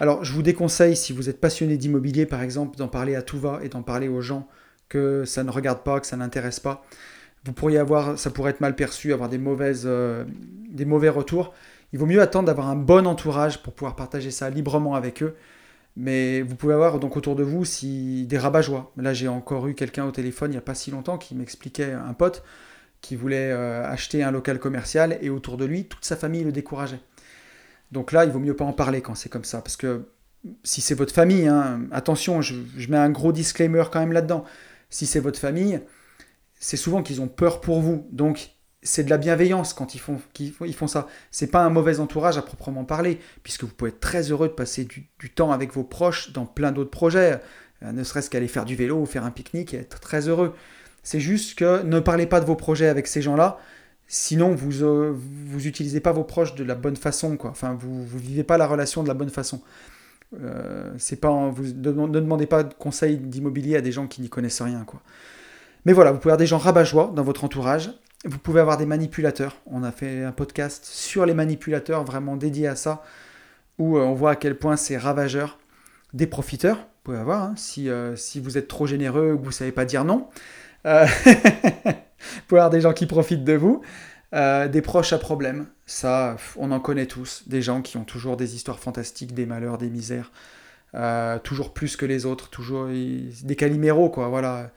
alors je vous déconseille, si vous êtes passionné d'immobilier par exemple, d'en parler à tout va et d'en parler aux gens que ça ne regarde pas, que ça n'intéresse pas vous pourriez avoir, ça pourrait être mal perçu, avoir des, mauvaises, euh, des mauvais retours. Il vaut mieux attendre d'avoir un bon entourage pour pouvoir partager ça librement avec eux. Mais vous pouvez avoir donc autour de vous si des rabat Là, j'ai encore eu quelqu'un au téléphone il n'y a pas si longtemps qui m'expliquait, un pote, qui voulait euh, acheter un local commercial et autour de lui, toute sa famille le décourageait. Donc là, il vaut mieux pas en parler quand c'est comme ça. Parce que si c'est votre famille, hein, attention, je, je, mets un gros disclaimer quand même là-dedans. Si c'est votre famille, c'est souvent qu'ils ont peur pour vous. Donc, c'est de la bienveillance quand ils font, qu'ils, ils font ça. C'est pas un mauvais entourage à proprement parler, puisque vous pouvez être très heureux de passer du, temps avec vos proches dans plein d'autres projets, euh, ne serait-ce qu'aller faire du vélo ou faire un pique-nique et être très heureux. C'est juste que ne parlez pas de vos projets avec ces gens-là. Sinon, vous euh, vous utilisez pas vos proches de la bonne façon, quoi. Enfin, vous vous vivez pas la relation de la bonne façon. Euh, c'est pas vous ne demandez pas de conseils d'immobilier à des gens qui n'y connaissent rien, quoi. Mais voilà, vous pouvez avoir des gens rabat-joie dans votre entourage. Vous pouvez avoir des manipulateurs. On a fait un podcast sur les manipulateurs vraiment dédié à ça, où euh, on voit à quel point c'est ravageur. Des profiteurs, vous pouvez avoir, hein, si, si vous êtes trop généreux ou que vous savez pas dire non. pour avoir des gens qui profitent de vous. Euh, des proches à problème, ça, on en connaît tous. Des gens qui ont toujours des histoires fantastiques, des malheurs, des misères, euh, toujours plus que les autres, toujours des caliméros, quoi. Voilà,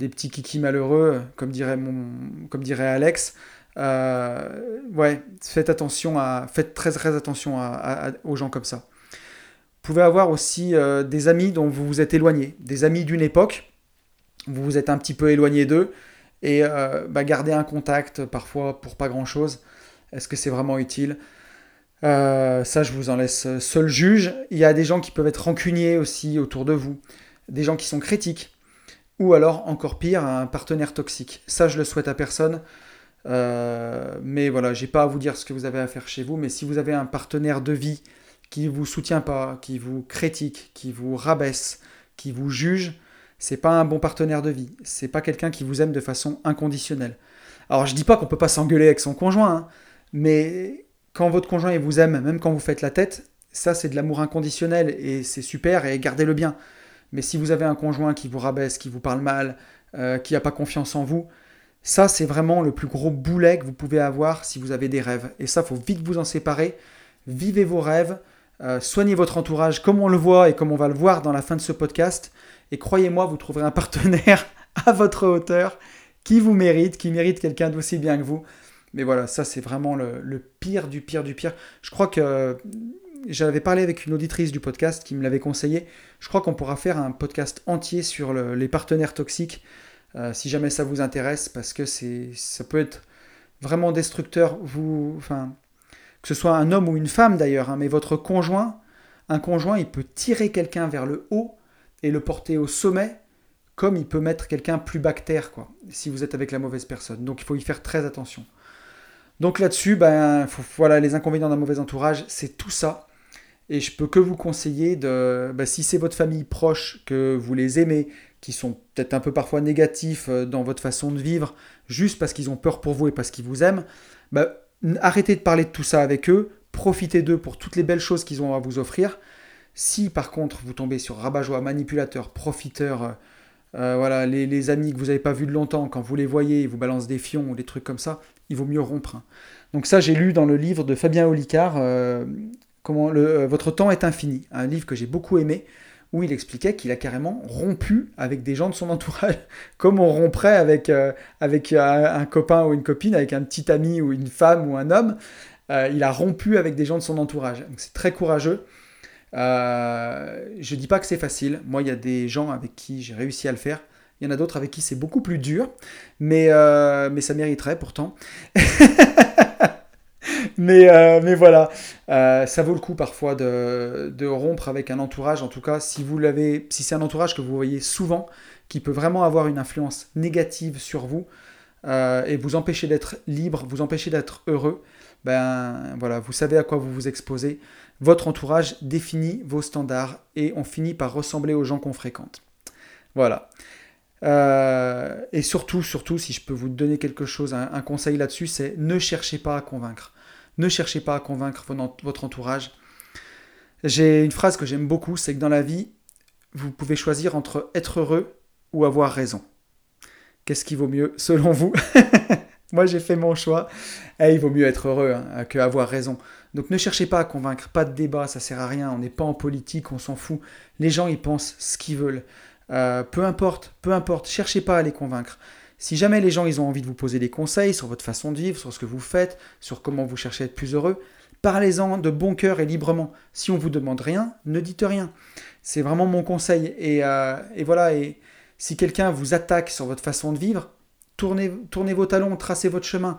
des petits kikis malheureux, comme dirait Alex. Euh, ouais, faites attention à, faites très très attention aux gens comme ça. Vous pouvez avoir aussi des amis dont vous vous êtes éloigné, des amis d'une époque. Vous vous êtes un petit peu éloigné d'eux et euh, bah, garder un contact parfois pour pas grand chose. Est-ce que c'est vraiment utile? Euh, Ça, je vous en laisse seul juge. Il y a des gens qui peuvent être rancuniers aussi autour de vous, des gens qui sont critiques, ou alors encore pire, un partenaire toxique. Ça, je le souhaite à personne. Euh, mais voilà, j'ai pas à vous dire ce que vous avez à faire chez vous, mais si vous avez un partenaire de vie qui vous soutient pas, qui vous critique, qui vous rabaisse, qui vous juge, c'est pas un bon partenaire de vie. C'est pas quelqu'un qui vous aime de façon inconditionnelle. Alors je dis pas qu'on peut pas s'engueuler avec son conjoint, hein, mais quand votre conjoint vous aime, même quand vous faites la tête, ça c'est de l'amour inconditionnel et c'est super et gardez-le bien. Mais si vous avez un conjoint qui vous rabaisse, qui vous parle mal, euh, qui n'a pas confiance en vous, ça c'est vraiment le plus gros boulet que vous pouvez avoir si vous avez des rêves. Et ça, faut vite vous en séparer. Vivez vos rêves, euh, soignez votre entourage comme on le voit et comme on va le voir dans la fin de ce podcast. Et croyez-moi, vous trouverez un partenaire à votre hauteur qui vous mérite, qui mérite quelqu'un d'aussi bien que vous. Mais voilà, ça c'est vraiment le, pire du pire du pire. Je crois que j'avais parlé avec une auditrice du podcast qui me l'avait conseillé. Je crois qu'on pourra faire un podcast entier sur les partenaires toxiques, euh, si jamais ça vous intéresse, parce que c'est, ça peut être vraiment destructeur. Vous, enfin, que ce soit un homme ou une femme d'ailleurs, hein, mais votre conjoint, un conjoint, il peut tirer quelqu'un vers le haut et le porter au sommet, comme il peut mettre quelqu'un plus bactère, quoi, si vous êtes avec la mauvaise personne. Donc il faut y faire très attention. Donc là-dessus, ben, voilà, les inconvénients d'un mauvais entourage, c'est tout ça. Et je peux que vous conseiller de, ben, si c'est votre famille proche, que vous les aimez, qui sont peut-être un peu parfois négatifs euh, dans votre façon de vivre, juste parce qu'ils ont peur pour vous et parce qu'ils vous aiment, ben, arrêtez de parler de tout ça avec eux, profitez d'eux pour toutes les belles choses qu'ils ont à vous offrir, si par contre vous tombez sur rabat-joie, manipulateur, profiteur, euh, euh, voilà, les, amis que vous n'avez pas vus de longtemps, quand vous les voyez, ils vous balancent des fions ou des trucs comme ça, il vaut mieux rompre. Hein. Donc ça, j'ai lu dans le livre de Fabien Olicard, comment le, Votre temps est infini, un livre que j'ai beaucoup aimé, où il expliquait qu'il a carrément rompu avec des gens de son entourage, comme on romprait avec, avec un, copain ou une copine, avec un petit ami ou une femme ou un homme. il a rompu avec des gens de son entourage. C'est très courageux. Euh, je dis pas que c'est facile. Moi, il y a des gens avec qui j'ai réussi à le faire. Il y en a d'autres avec qui c'est beaucoup plus dur, mais, euh, mais ça mériterait pourtant. mais, euh, mais voilà, ça vaut le coup parfois de, de, rompre avec un entourage. En tout cas, si vous l'avez, si c'est un entourage que vous voyez souvent, qui peut vraiment avoir une influence négative sur vous et vous empêcher d'être libre, vous empêcher d'être heureux, ben voilà, vous savez à quoi vous vous exposez. Votre entourage définit vos standards et on finit par ressembler aux gens qu'on fréquente. Voilà. Euh, et surtout, surtout, si je peux vous donner quelque chose, un, conseil là-dessus, c'est ne cherchez pas à convaincre. Ne cherchez pas à convaincre votre entourage. J'ai une phrase que j'aime beaucoup, c'est que dans la vie, vous pouvez choisir entre être heureux ou avoir raison. Qu'est-ce qui vaut mieux selon vous? Moi, j'ai fait mon choix. Eh, il vaut mieux être heureux hein, que avoir raison. Donc ne cherchez pas à convaincre, pas de débat, ça sert à rien. On n'est pas en politique, on s'en fout. Les gens, ils pensent ce qu'ils veulent. Euh, peu importe, peu importe. Cherchez pas à les convaincre. Si jamais les gens, ils ont envie de vous poser des conseils sur votre façon de vivre, sur ce que vous faites, sur comment vous cherchez à être plus heureux, parlez-en de bon cœur et librement. Si on vous demande rien, ne dites rien. C'est vraiment mon conseil. Et, euh, voilà. Et si quelqu'un vous attaque sur votre façon de vivre, tournez, vos talons, tracez votre chemin.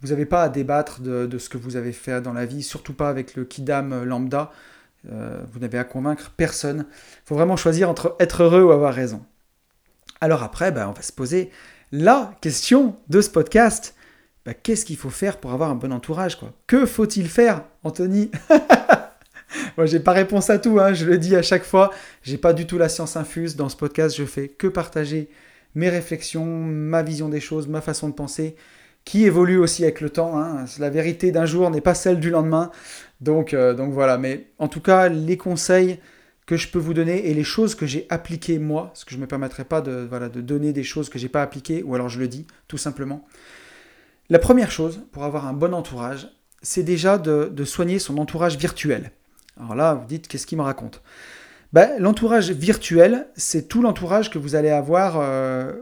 Vous n'avez pas à débattre de, ce que vous avez fait dans la vie, surtout pas avec le kidam lambda. Euh, vous n'avez à convaincre personne. Il faut vraiment choisir entre être heureux ou avoir raison. Alors après, ben, on va se poser la question de ce podcast. bah, qu'est-ce qu'il faut faire pour avoir un bon entourage quoi? Que faut-il faire, Anthony? Moi, j'ai pas réponse à tout, hein, je le dis à chaque fois. J'ai pas du tout la science infuse. Dans ce podcast, je fais que partager mes réflexions, ma vision des choses, ma façon de penser, qui évolue aussi avec le temps. Hein. La vérité d'un jour n'est pas celle du lendemain. Donc, euh, donc voilà. Mais en tout cas, les conseils que je peux vous donner et les choses que j'ai appliquées moi, parce que je ne me permettrai pas de, donner des choses que j'ai pas appliquées, ou alors je le dis tout simplement. La première chose pour avoir un bon entourage, c'est déjà de, soigner son entourage virtuel. Alors là, vous dites, qu'est-ce qu'il me raconte? Ben, L'entourage virtuel, c'est tout l'entourage que vous allez avoir, euh,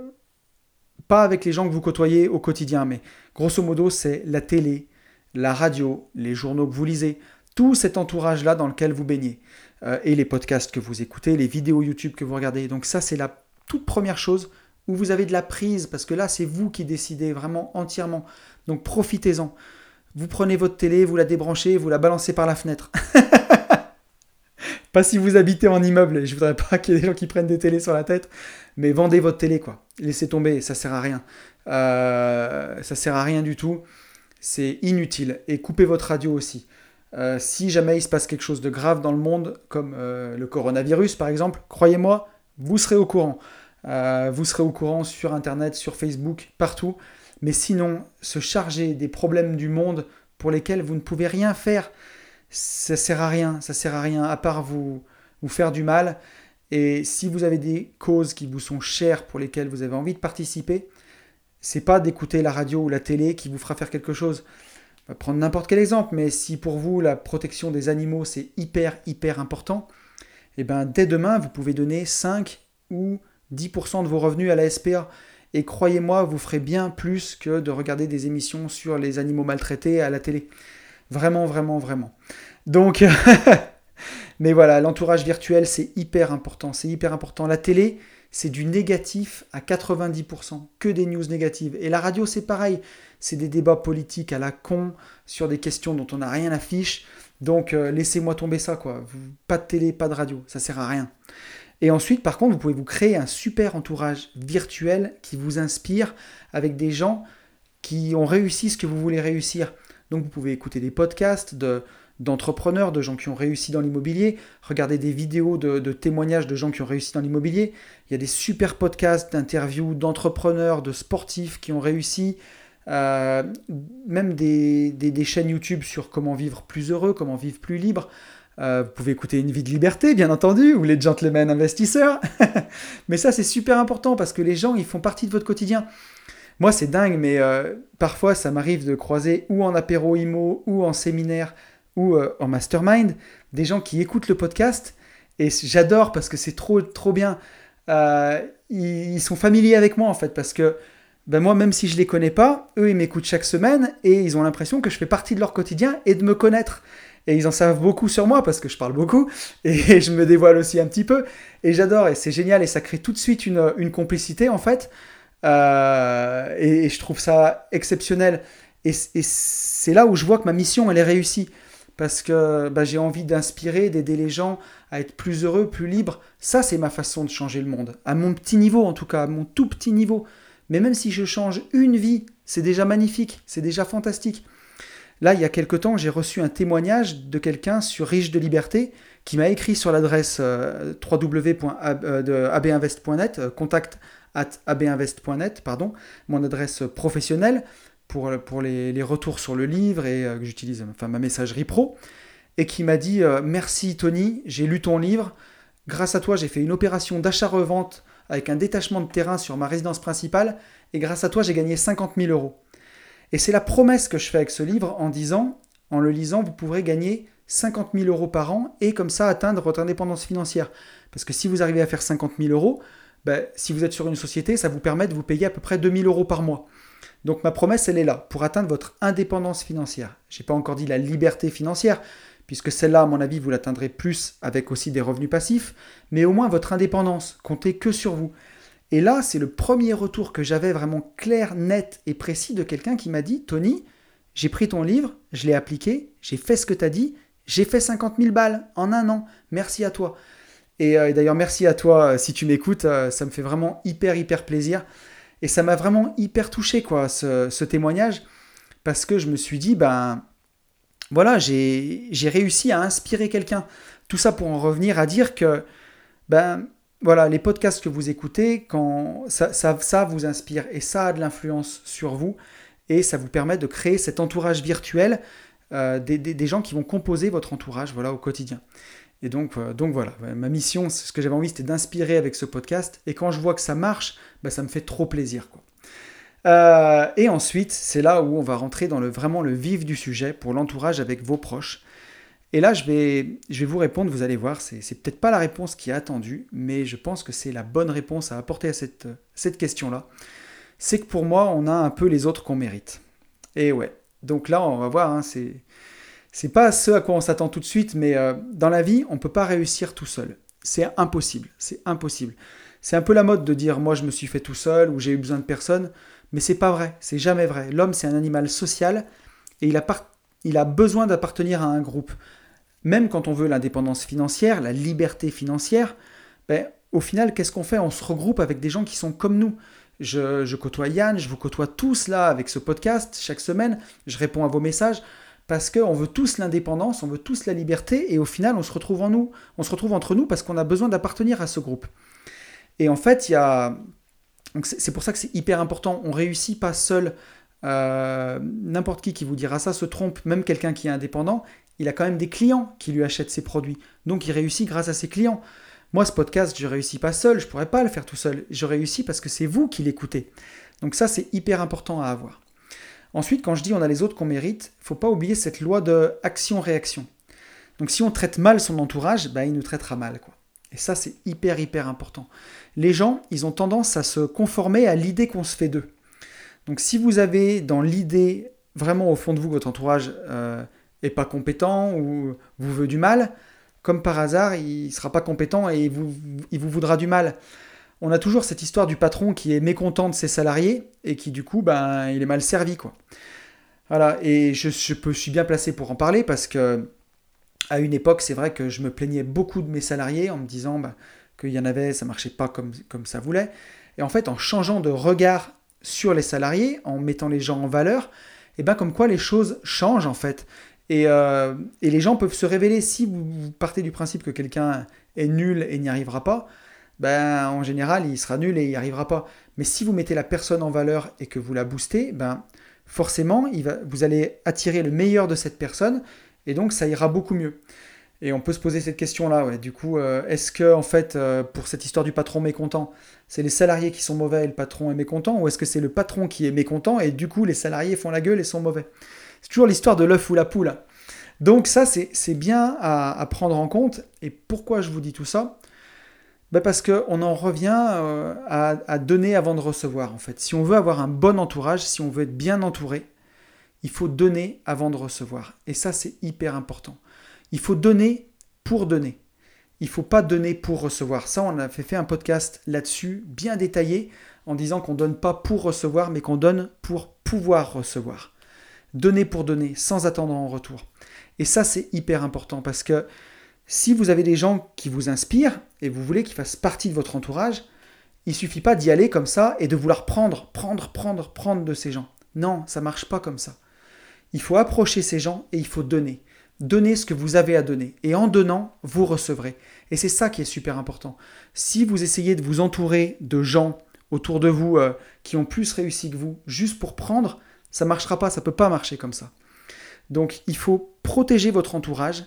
pas avec les gens que vous côtoyez au quotidien, mais grosso modo, c'est la télé, la radio, les journaux que vous lisez, tout cet entourage-là dans lequel vous baignez, euh, et les podcasts que vous écoutez, les vidéos YouTube que vous regardez. Donc ça, c'est la toute première chose où vous avez de la prise, parce que là, c'est vous qui décidez vraiment entièrement. Donc profitez-en. Vous prenez votre télé, vous la débranchez, vous la balancez par la fenêtre. pas si vous habitez en immeuble, je voudrais pas qu'il y ait des gens qui prennent des télés sur la tête, mais vendez votre télé, quoi. Laissez tomber, ça sert à rien. Euh, ça sert à rien du tout. C'est inutile. Et coupez votre radio aussi. Euh, si jamais il se passe quelque chose de grave dans le monde, comme euh, le coronavirus par exemple, croyez-moi, vous serez au courant. vous serez au courant sur Internet, sur Facebook, partout. Mais sinon, se charger des problèmes du monde pour lesquels vous ne pouvez rien faire, ça sert à rien. Ça sert à rien à part vous, vous faire du mal. Et si vous avez des causes qui vous sont chères pour lesquelles vous avez envie de participer, c'est pas d'écouter la radio ou la télé qui vous fera faire quelque chose. On va prendre n'importe quel exemple, mais si pour vous la protection des animaux c'est hyper hyper important, eh ben dès demain vous pouvez donner 5 ou 10% de vos revenus à la SPA. Et croyez-moi, vous ferez bien plus que de regarder des émissions sur les animaux maltraités à la télé. Vraiment, vraiment, vraiment. Donc, mais voilà, l'entourage virtuel, c'est hyper important. C'est hyper important. La télé, c'est du négatif à 90%, que des news négatives. Et la radio, c'est pareil. C'est des débats politiques à la con sur des questions dont on n'a rien à fiche. Donc, euh, laissez-moi tomber ça, quoi. Pas de télé, pas de radio. Ça sert à rien. Et ensuite, par contre, vous pouvez vous créer un super entourage virtuel qui vous inspire avec des gens qui ont réussi ce que vous voulez réussir. Donc vous pouvez écouter des podcasts d'entrepreneurs, de gens qui ont réussi dans l'immobilier, regarder des vidéos de, témoignages de gens qui ont réussi dans l'immobilier. Il y a des super podcasts d'interviews d'entrepreneurs, de sportifs qui ont réussi. Euh, même des, des, chaînes YouTube sur comment vivre plus heureux, comment vivre plus libre. Euh, vous pouvez écouter Une vie de liberté, bien entendu, ou les gentlemen investisseurs. mais ça, c'est super important parce que les gens, ils font partie de votre quotidien. Moi, c'est dingue, mais euh, parfois, ça m'arrive de croiser ou en apéro IMO, ou en séminaire, ou en mastermind, des gens qui écoutent le podcast. Et j'adore parce que c'est trop, trop bien. ils, sont familiers avec moi, en fait, parce que ben moi, même si je les connais pas, eux, ils m'écoutent chaque semaine et ils ont l'impression que je fais partie de leur quotidien et de me connaître et ils en savent beaucoup sur moi parce que je parle beaucoup et je me dévoile aussi un petit peu et j'adore et c'est génial et ça crée tout de suite une, une complicité en fait euh, et, je trouve ça exceptionnel et, c'est là où je vois que ma mission elle est réussie parce que bah, j'ai envie d'inspirer, d'aider les gens à être plus heureux, plus libres. Ça, c'est ma façon de changer le monde. À mon petit niveau, en tout cas, à mon tout petit niveau. Mais même si je change une vie, c'est déjà magnifique, c'est déjà fantastique. Là, il y a quelque temps, j'ai reçu un témoignage de quelqu'un sur Riche de Liberté qui m'a écrit sur l'adresse euh, www.abinvest.net, euh, contact at abinvest.net, pardon, mon adresse professionnelle pour, les, retours sur le livre et euh, que j'utilise enfin, ma messagerie pro, et qui m'a dit Merci Tony, j'ai lu ton livre, grâce à toi j'ai fait une opération d'achat-revente avec un détachement de terrain sur ma résidence principale, et grâce à toi j'ai gagné 50 000 euros. Et c'est la promesse que je fais avec ce livre en disant, en le lisant, vous pourrez gagner 50 000 euros par an et comme ça atteindre votre indépendance financière. Parce que si vous arrivez à faire 50 000 euros, ben, si vous êtes sur une société, ça vous permet de vous payer à peu près 2 000 euros par mois. Donc ma promesse, elle est là, pour atteindre votre indépendance financière. Je n'ai pas encore dit la liberté financière, puisque celle-là, à mon avis, vous l'atteindrez plus avec aussi des revenus passifs, mais au moins votre indépendance, comptez que sur vous. Et là, c'est le premier retour que j'avais vraiment clair, net et précis de quelqu'un qui m'a dit Tony, j'ai pris ton livre, je l'ai appliqué, j'ai fait ce que tu as dit, j'ai fait 50 000 balles en un an. Merci à toi. Et, euh, d'ailleurs, merci à toi euh, si tu m'écoutes, euh, ça me fait vraiment hyper, hyper plaisir. Et ça m'a vraiment hyper touché, quoi, ce, témoignage. parce que je me suis dit, ben voilà, j'ai réussi à inspirer quelqu'un. Tout ça pour en revenir à dire que, ben voilà, les podcasts que vous écoutez, quand ça, vous inspire et ça a de l'influence sur vous et ça vous permet de créer cet entourage virtuel euh, des, gens qui vont composer votre entourage voilà, au quotidien. Et donc, euh, donc voilà, ma mission, ce que j'avais envie, c'était d'inspirer avec ce podcast. Et quand je vois que ça marche, ben, ça me fait trop plaisir. Euh, et ensuite, c'est là où on va rentrer dans le, vraiment le vif du sujet pour l'entourage avec vos proches. Et là, je vais, je vais vous répondre, vous allez voir, c'est, c'est peut-être pas la réponse qui est attendue, mais je pense que c'est la bonne réponse à apporter à cette, cette question-là. C'est que pour moi, on a un peu les autres qu'on mérite. Et ouais, donc là, on va voir, hein, c'est, c'est pas ce à quoi on s'attend tout de suite, mais euh, dans la vie, on peut pas réussir tout seul. C'est impossible, c'est impossible. C'est un peu la mode de dire moi je me suis fait tout seul ou j'ai eu besoin de personne. Mais c'est pas vrai, c'est jamais vrai. L'homme, c'est un animal social et il a, il a besoin d'appartenir à un groupe. Même quand on veut l'indépendance financière, la liberté financière, ben, au final, qu'est-ce qu'on fait? On se regroupe avec des gens qui sont comme nous. Je, je, côtoie Yann, je vous côtoie tous là avec ce podcast chaque semaine, je réponds à vos messages parce qu'on veut tous l'indépendance, on veut tous la liberté et au final on se retrouve en nous, on se retrouve entre nous parce qu'on a besoin d'appartenir à ce groupe. Et en fait, il y a, donc c'est pour ça que c'est hyper important. On réussit pas seul. Euh, n'importe qui qui vous dira ça se trompe. Même quelqu'un qui est indépendant, il a quand même des clients qui lui achètent ses produits. Donc il réussit grâce à ses clients. Moi, ce podcast, je réussis pas seul. Je pourrais pas le faire tout seul. Je réussis parce que c'est vous qui l'écoutez. Donc ça, c'est hyper important à avoir. Ensuite, quand je dis on a les autres qu'on mérite, faut pas oublier cette loi de action-réaction. Donc si on traite mal son entourage, bah, il nous traitera mal. Et ça, c'est hyper, hyper important. Les gens, ils ont tendance à se conformer à l'idée qu'on se fait d'eux. Donc si vous avez dans l'idée, vraiment au fond de vous, votre entourage euh, est pas compétent ou vous veut du mal, comme par hasard, il sera pas compétent et vous, il vous voudra du mal. On a toujours cette histoire du patron qui est mécontent de ses salariés et qui du coup, ben, il est mal servi. quoi. Voilà, et je, je, suis bien placé pour en parler parce que à une époque, c'est vrai que je me plaignais beaucoup de mes salariés en me disant bah, qu'il y en avait, ça marchait pas comme, comme ça voulait. Et en fait, en changeant de regard sur les salariés, en mettant les gens en valeur, et eh ben comme quoi les choses changent en fait. Et, euh, et les gens peuvent se révéler. Si vous, partez du principe que quelqu'un est nul et n'y arrivera pas, ben en général il sera nul et il n'y arrivera pas. Mais si vous mettez la personne en valeur et que vous la boostez, ben forcément vous allez attirer le meilleur de cette personne et donc ça ira beaucoup mieux. Et on peut se poser cette question-là, ouais. Du coup, euh, est-ce que, en fait, euh, pour cette histoire du patron mécontent, c'est les salariés qui sont mauvais et le patron est mécontent, ou est-ce que c'est le patron qui est mécontent et du coup les salariés font la gueule et sont mauvais? C'est toujours l'histoire de l'œuf ou la poule. Donc ça, c'est bien à, prendre en compte. Et pourquoi je vous dis tout ça? Ben Parce qu'on en revient euh, à, à donner avant de recevoir, en fait. Si on veut avoir un bon entourage, si on veut être bien entouré, il faut donner avant de recevoir. Et ça, c'est hyper important. Il faut donner pour donner. Il ne faut pas donner pour recevoir. Ça, on a fait, un podcast là-dessus, bien détaillé, en disant qu'on ne donne pas pour recevoir, mais qu'on donne pour pouvoir recevoir. Donner pour donner, sans attendre en retour. Et ça, c'est hyper important parce que si vous avez des gens qui vous inspirent et vous voulez qu'ils fassent partie de votre entourage, il suffit pas d'y aller comme ça et de vouloir prendre, prendre, prendre, prendre de ces gens. Non, ça marche pas comme ça. Il faut approcher ces gens et il faut donner. Donner ce que vous avez à donner. Et en donnant, vous recevrez. Et c'est ça qui est super important. Si vous essayez de vous entourer de gens autour de vous euh, qui ont plus réussi que vous, juste pour prendre, ça ne marchera pas, ça ne peut pas marcher comme ça. Donc il faut protéger votre entourage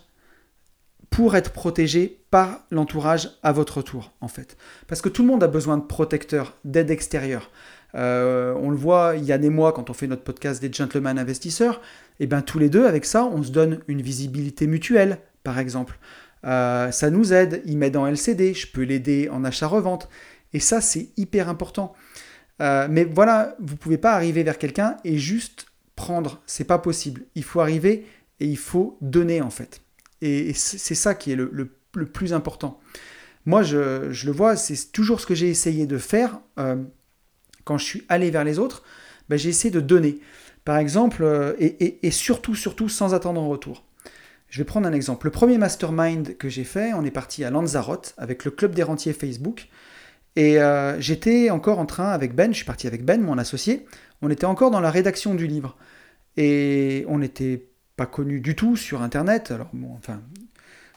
pour être protégé par l'entourage à votre tour, en fait. Parce que tout le monde a besoin de protecteurs, d'aide extérieure. Euh, on le voit, Yann et moi, quand on fait notre podcast des gentlemen investisseurs, et eh bien tous les deux, avec ça, on se donne une visibilité mutuelle, par exemple. Euh, ça nous aide, il m'aide en LCD, je peux l'aider en achat-revente. Et ça, c'est hyper important. Euh, mais voilà, vous ne pouvez pas arriver vers quelqu'un et juste prendre. C'est pas possible. Il faut arriver et il faut donner, en fait. Et, c'est ça qui est le, plus important. Moi, je, je le vois, c'est toujours ce que j'ai essayé de faire quand je suis allé vers les autres, ben, j'ai essayé de donner. Par exemple, euh, et, surtout, surtout sans attendre en retour. Je vais prendre un exemple. Le premier mastermind que j'ai fait, on est parti à Lanzarote avec le club des rentiers Facebook. Et euh, j'étais encore en train avec Ben, je suis parti avec Ben, mon associé, on était encore dans la rédaction du livre. Et on n'était pas connu du tout sur Internet. Alors, enfin,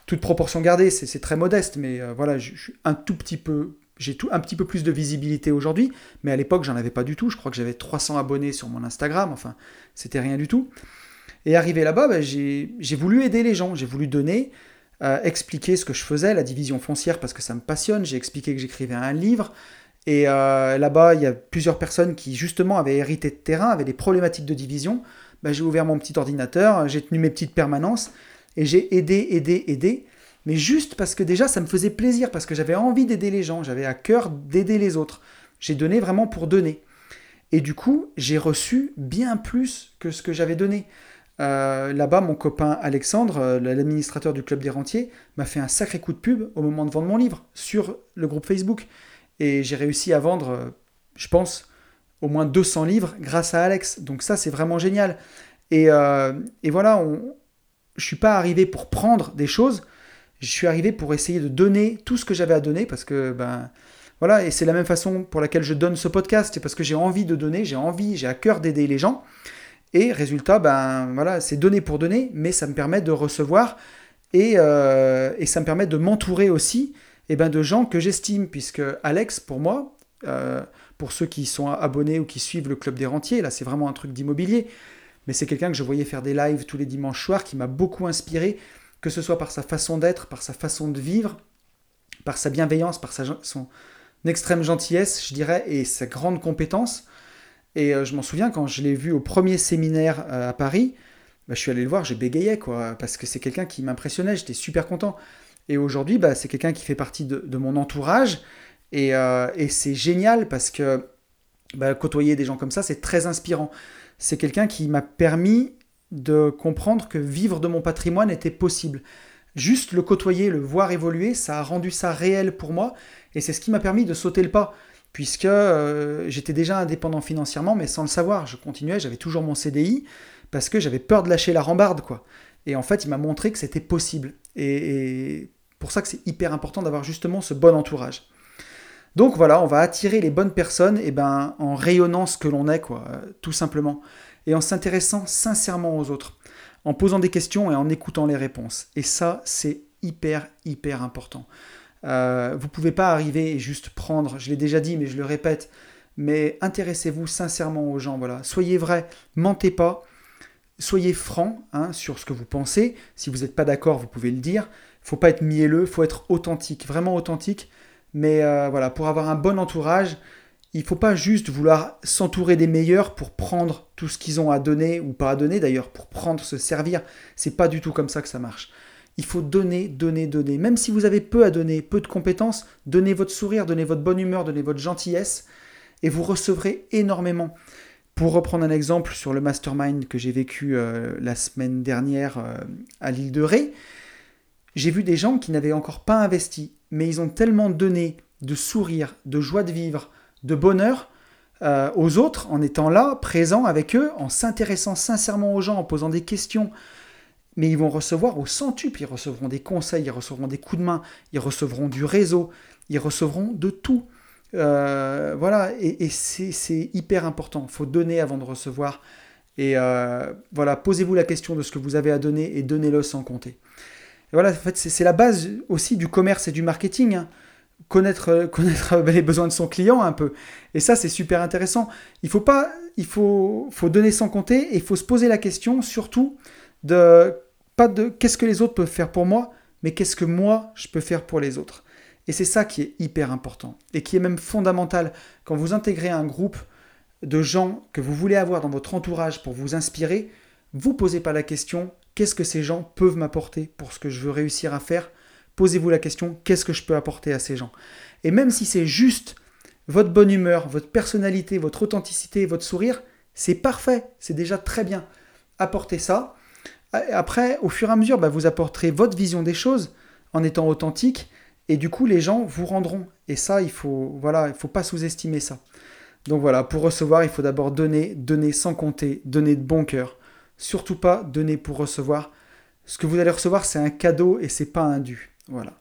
toute proportion gardée, c'est très modeste, mais euh, voilà, je, suis un tout petit peu. J'ai tout un petit peu plus de visibilité aujourd'hui, mais à l'époque, j'en avais pas du tout. Je crois que j'avais 300 abonnés sur mon Instagram, enfin, c'était rien du tout. Et arrivé là-bas, bah, j'ai voulu aider les gens, j'ai voulu donner, euh, expliquer ce que je faisais, la division foncière, parce que ça me passionne. J'ai expliqué que j'écrivais un livre. Et euh, là-bas, il y a plusieurs personnes qui, justement, avaient hérité de terrain, avaient des problématiques de division. Bah, j'ai ouvert mon petit ordinateur, j'ai tenu mes petites permanences, et j'ai aidé, aidé, aidé. Mais juste parce que déjà, ça me faisait plaisir, parce que j'avais envie d'aider les gens, j'avais à cœur d'aider les autres. J'ai donné vraiment pour donner. Et du coup, j'ai reçu bien plus que ce que j'avais donné. Euh, là-bas, mon copain Alexandre, euh, l'administrateur du Club des Rentiers, m'a fait un sacré coup de pub au moment de vendre mon livre sur le groupe Facebook. Et j'ai réussi à vendre, euh, je pense, au moins 200 livres grâce à Alex. Donc ça, c'est vraiment génial. Et, voilà, on, je suis pas arrivé pour prendre des choses, je suis arrivé pour essayer de donner tout ce que j'avais à donner parce que ben voilà et c'est la même façon pour laquelle je donne ce podcast, c'est parce que j'ai envie de donner, j'ai envie, j'ai à cœur d'aider les gens. Et résultat, ben voilà, c'est donner pour donner, mais ça me permet de recevoir et, euh, et ça me permet de m'entourer aussi et eh ben, de gens que j'estime, puisque Alex, pour moi, euh, pour ceux qui sont abonnés ou qui suivent le Club des Rentiers, là c'est vraiment un truc d'immobilier, mais c'est quelqu'un que je voyais faire des lives tous les dimanches soirs, qui m'a beaucoup inspiré, que ce soit par sa façon d'être, par sa façon de vivre, par sa bienveillance, par sa, son extrême gentillesse, je dirais, et sa grande compétence. Et euh, je m'en souviens quand je l'ai vu au premier séminaire euh, à Paris, bah, je suis allé le voir, j'ai bégayé, quoi, parce que c'est quelqu'un qui m'impressionnait, j'étais super content. Et aujourd'hui, bah, c'est quelqu'un qui fait partie de, mon entourage, euh, et, c'est génial parce que bah, côtoyer des gens comme ça, c'est très inspirant. C'est quelqu'un qui m'a permis de comprendre que vivre de mon patrimoine était possible. Juste le côtoyer, le voir évoluer, ça a rendu ça réel pour moi, et c'est ce qui m'a permis de sauter le pas puisque euh, j'étais déjà indépendant financièrement, mais sans le savoir. Je continuais, j'avais toujours mon CDI, parce que j'avais peur de lâcher la rambarde, quoi. Et en fait, il m'a montré que c'était possible. Et, pour ça que c'est hyper important d'avoir justement ce bon entourage. Donc voilà, on va attirer les bonnes personnes et ben, en rayonnant ce que l'on est, quoi, euh, tout simplement. Et en s'intéressant sincèrement aux autres, en posant des questions et en écoutant les réponses. Et ça, c'est hyper, hyper important. Euh, vous ne pouvez pas arriver et juste prendre, je l'ai déjà dit, mais je le répète, mais intéressez-vous sincèrement aux gens. Voilà. Soyez vrai, mentez pas, soyez franc hein, sur ce que vous pensez. Si vous n'êtes pas d'accord, vous pouvez le dire. Il faut pas être mielleux, il faut être authentique, vraiment authentique. Mais euh, voilà, pour avoir un bon entourage, il ne faut pas juste vouloir s'entourer des meilleurs pour prendre tout ce qu'ils ont à donner ou pas à donner d'ailleurs, pour prendre, se servir. C'est pas du tout comme ça que ça marche. Il faut donner, donner, donner. Même si vous avez peu à donner, peu de compétences, donnez votre sourire, donnez votre bonne humeur, donnez votre gentillesse, et vous recevrez énormément. Pour reprendre un exemple sur le mastermind que j'ai vécu euh, la semaine dernière euh, à l'île de Ré, j'ai vu des gens qui n'avaient encore pas investi, mais ils ont tellement donné de sourire, de joie de vivre, de bonheur euh, aux autres en étant là, présent avec eux, en s'intéressant sincèrement aux gens, en posant des questions, mais ils vont recevoir au centuple, ils recevront des conseils, ils recevront des coups de main, ils recevront du réseau, ils recevront de tout. Euh, voilà, et, c'est hyper important. Il faut donner avant de recevoir. Et euh, voilà, posez-vous la question de ce que vous avez à donner et donnez-le sans compter. Voilà, en fait, c'est la base aussi du commerce et du marketing. Hein. Connaître, connaître les besoins de son client un peu. Et ça, c'est super intéressant. Il faut pas, il faut, faut donner sans compter et il faut se poser la question surtout de pas de qu'est-ce que les autres peuvent faire pour moi, mais qu'est-ce que moi je peux faire pour les autres. Et c'est ça qui est hyper important et qui est même fondamental quand vous intégrez un groupe de gens que vous voulez avoir dans votre entourage pour vous inspirer, vous posez pas la question qu'est-ce que ces gens peuvent m'apporter pour ce que je veux réussir à faire? Posez-vous la question qu'est-ce que je peux apporter à ces gens? Et même si c'est juste votre bonne humeur, votre personnalité, votre authenticité, votre sourire, c'est parfait, c'est déjà très bien. Apportez ça après, au fur et à mesure, bah, vous apporterez votre vision des choses en étant authentique, et du coup, les gens vous rendront. Et ça, il faut, voilà, il faut pas sous-estimer ça. Donc voilà, pour recevoir, il faut d'abord donner, donner sans compter, donner de bon cœur. Surtout pas donner pour recevoir. Ce que vous allez recevoir, c'est un cadeau et c'est pas un dû. Voilà.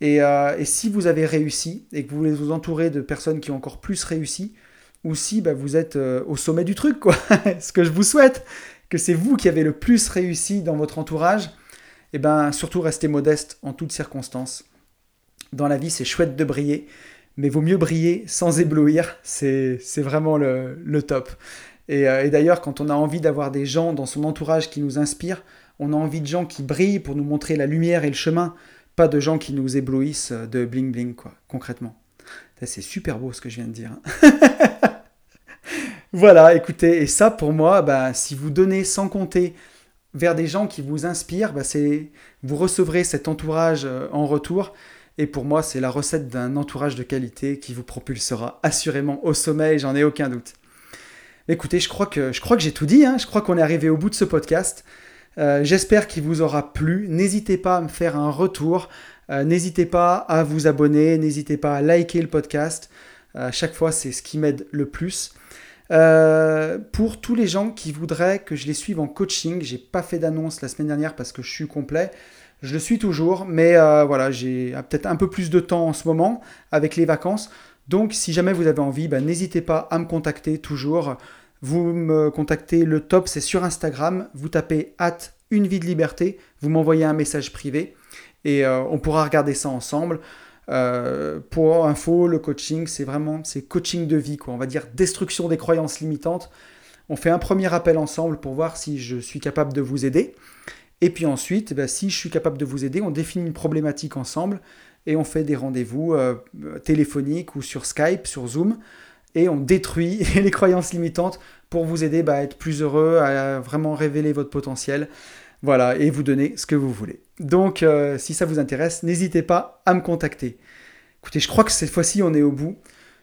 Et, euh, si vous avez réussi et que vous voulez vous entourer de personnes qui ont encore plus réussi, ou si bah, vous êtes euh, au sommet du truc, quoi, ce que je vous souhaite, que c'est vous qui avez le plus réussi dans votre entourage, eh ben surtout restez modeste en toutes circonstances. Dans la vie, c'est chouette de briller, mais vaut mieux briller sans éblouir, c'est vraiment le top. Et, euh, et d'ailleurs, quand on a envie d'avoir des gens dans son entourage qui nous inspirent, on a envie de gens qui brillent pour nous montrer la lumière et le chemin, pas de gens qui nous éblouissent de bling bling, quoi, concrètement. C'est super beau ce que je viens de dire. voilà, écoutez, et ça pour moi, bah, si vous donnez sans compter vers des gens qui vous inspirent, bah, vous recevrez cet entourage euh, en retour. Et pour moi, c'est la recette d'un entourage de qualité qui vous propulsera assurément au sommet, j'en ai aucun doute. Écoutez, je crois que, je crois que j'ai tout dit, hein. je crois qu'on est arrivé au bout de ce podcast. Euh, j'espère qu'il vous aura plu. N'hésitez pas à me faire un retour. Euh, n'hésitez pas à vous abonner. N'hésitez pas à liker le podcast. à chaque fois, c'est ce qui m'aide le plus. Euh, pour tous les gens qui voudraient que je les suive en coaching, j'ai pas fait d'annonce la semaine dernière parce que je suis complet. Je le suis toujours, mais euh, voilà, j'ai peut-être un peu plus de temps en ce moment avec les vacances. Donc, si jamais vous avez envie, bah, n'hésitez pas à me contacter toujours. Vous me contactez, le top, c'est sur Instagram. Vous tapez at une vie de liberté, vous m'envoyez un message privé et euh, on pourra regarder ça ensemble. Euh, pour info, le coaching, c'est vraiment c'est coaching de vie, quoi. On va dire destruction des croyances limitantes. On fait un premier appel ensemble pour voir si je suis capable de vous aider. Et puis ensuite, bah, si je suis capable de vous aider, on définit une problématique ensemble et on fait des rendez-vous euh, téléphoniques ou sur Skype, sur Zoom, et on détruit les croyances limitantes pour vous aider bah, à être plus heureux, à vraiment révéler votre potentiel. Voilà, et vous donner ce que vous voulez. Donc, euh, si ça vous intéresse, n'hésitez pas à me contacter. Écoutez, je crois que cette fois-ci, on est au bout.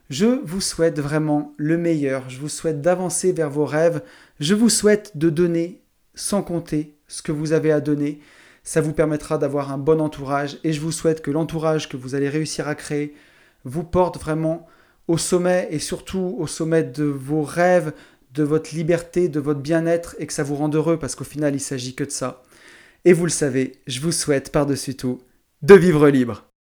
Je vous souhaite vraiment le meilleur. Je vous souhaite d'avancer vers vos rêves. Je vous souhaite de donner sans compter ce que vous avez à donner. Ça vous permettra d'avoir un bon entourage et je vous souhaite que l'entourage que vous allez réussir à créer vous porte vraiment au sommet et surtout au sommet de vos rêves, de votre liberté, de votre bien-être et que ça vous rende heureux parce qu'au final, il s'agit que de ça. Et vous le savez, je vous souhaite par-dessus tout de vivre libre.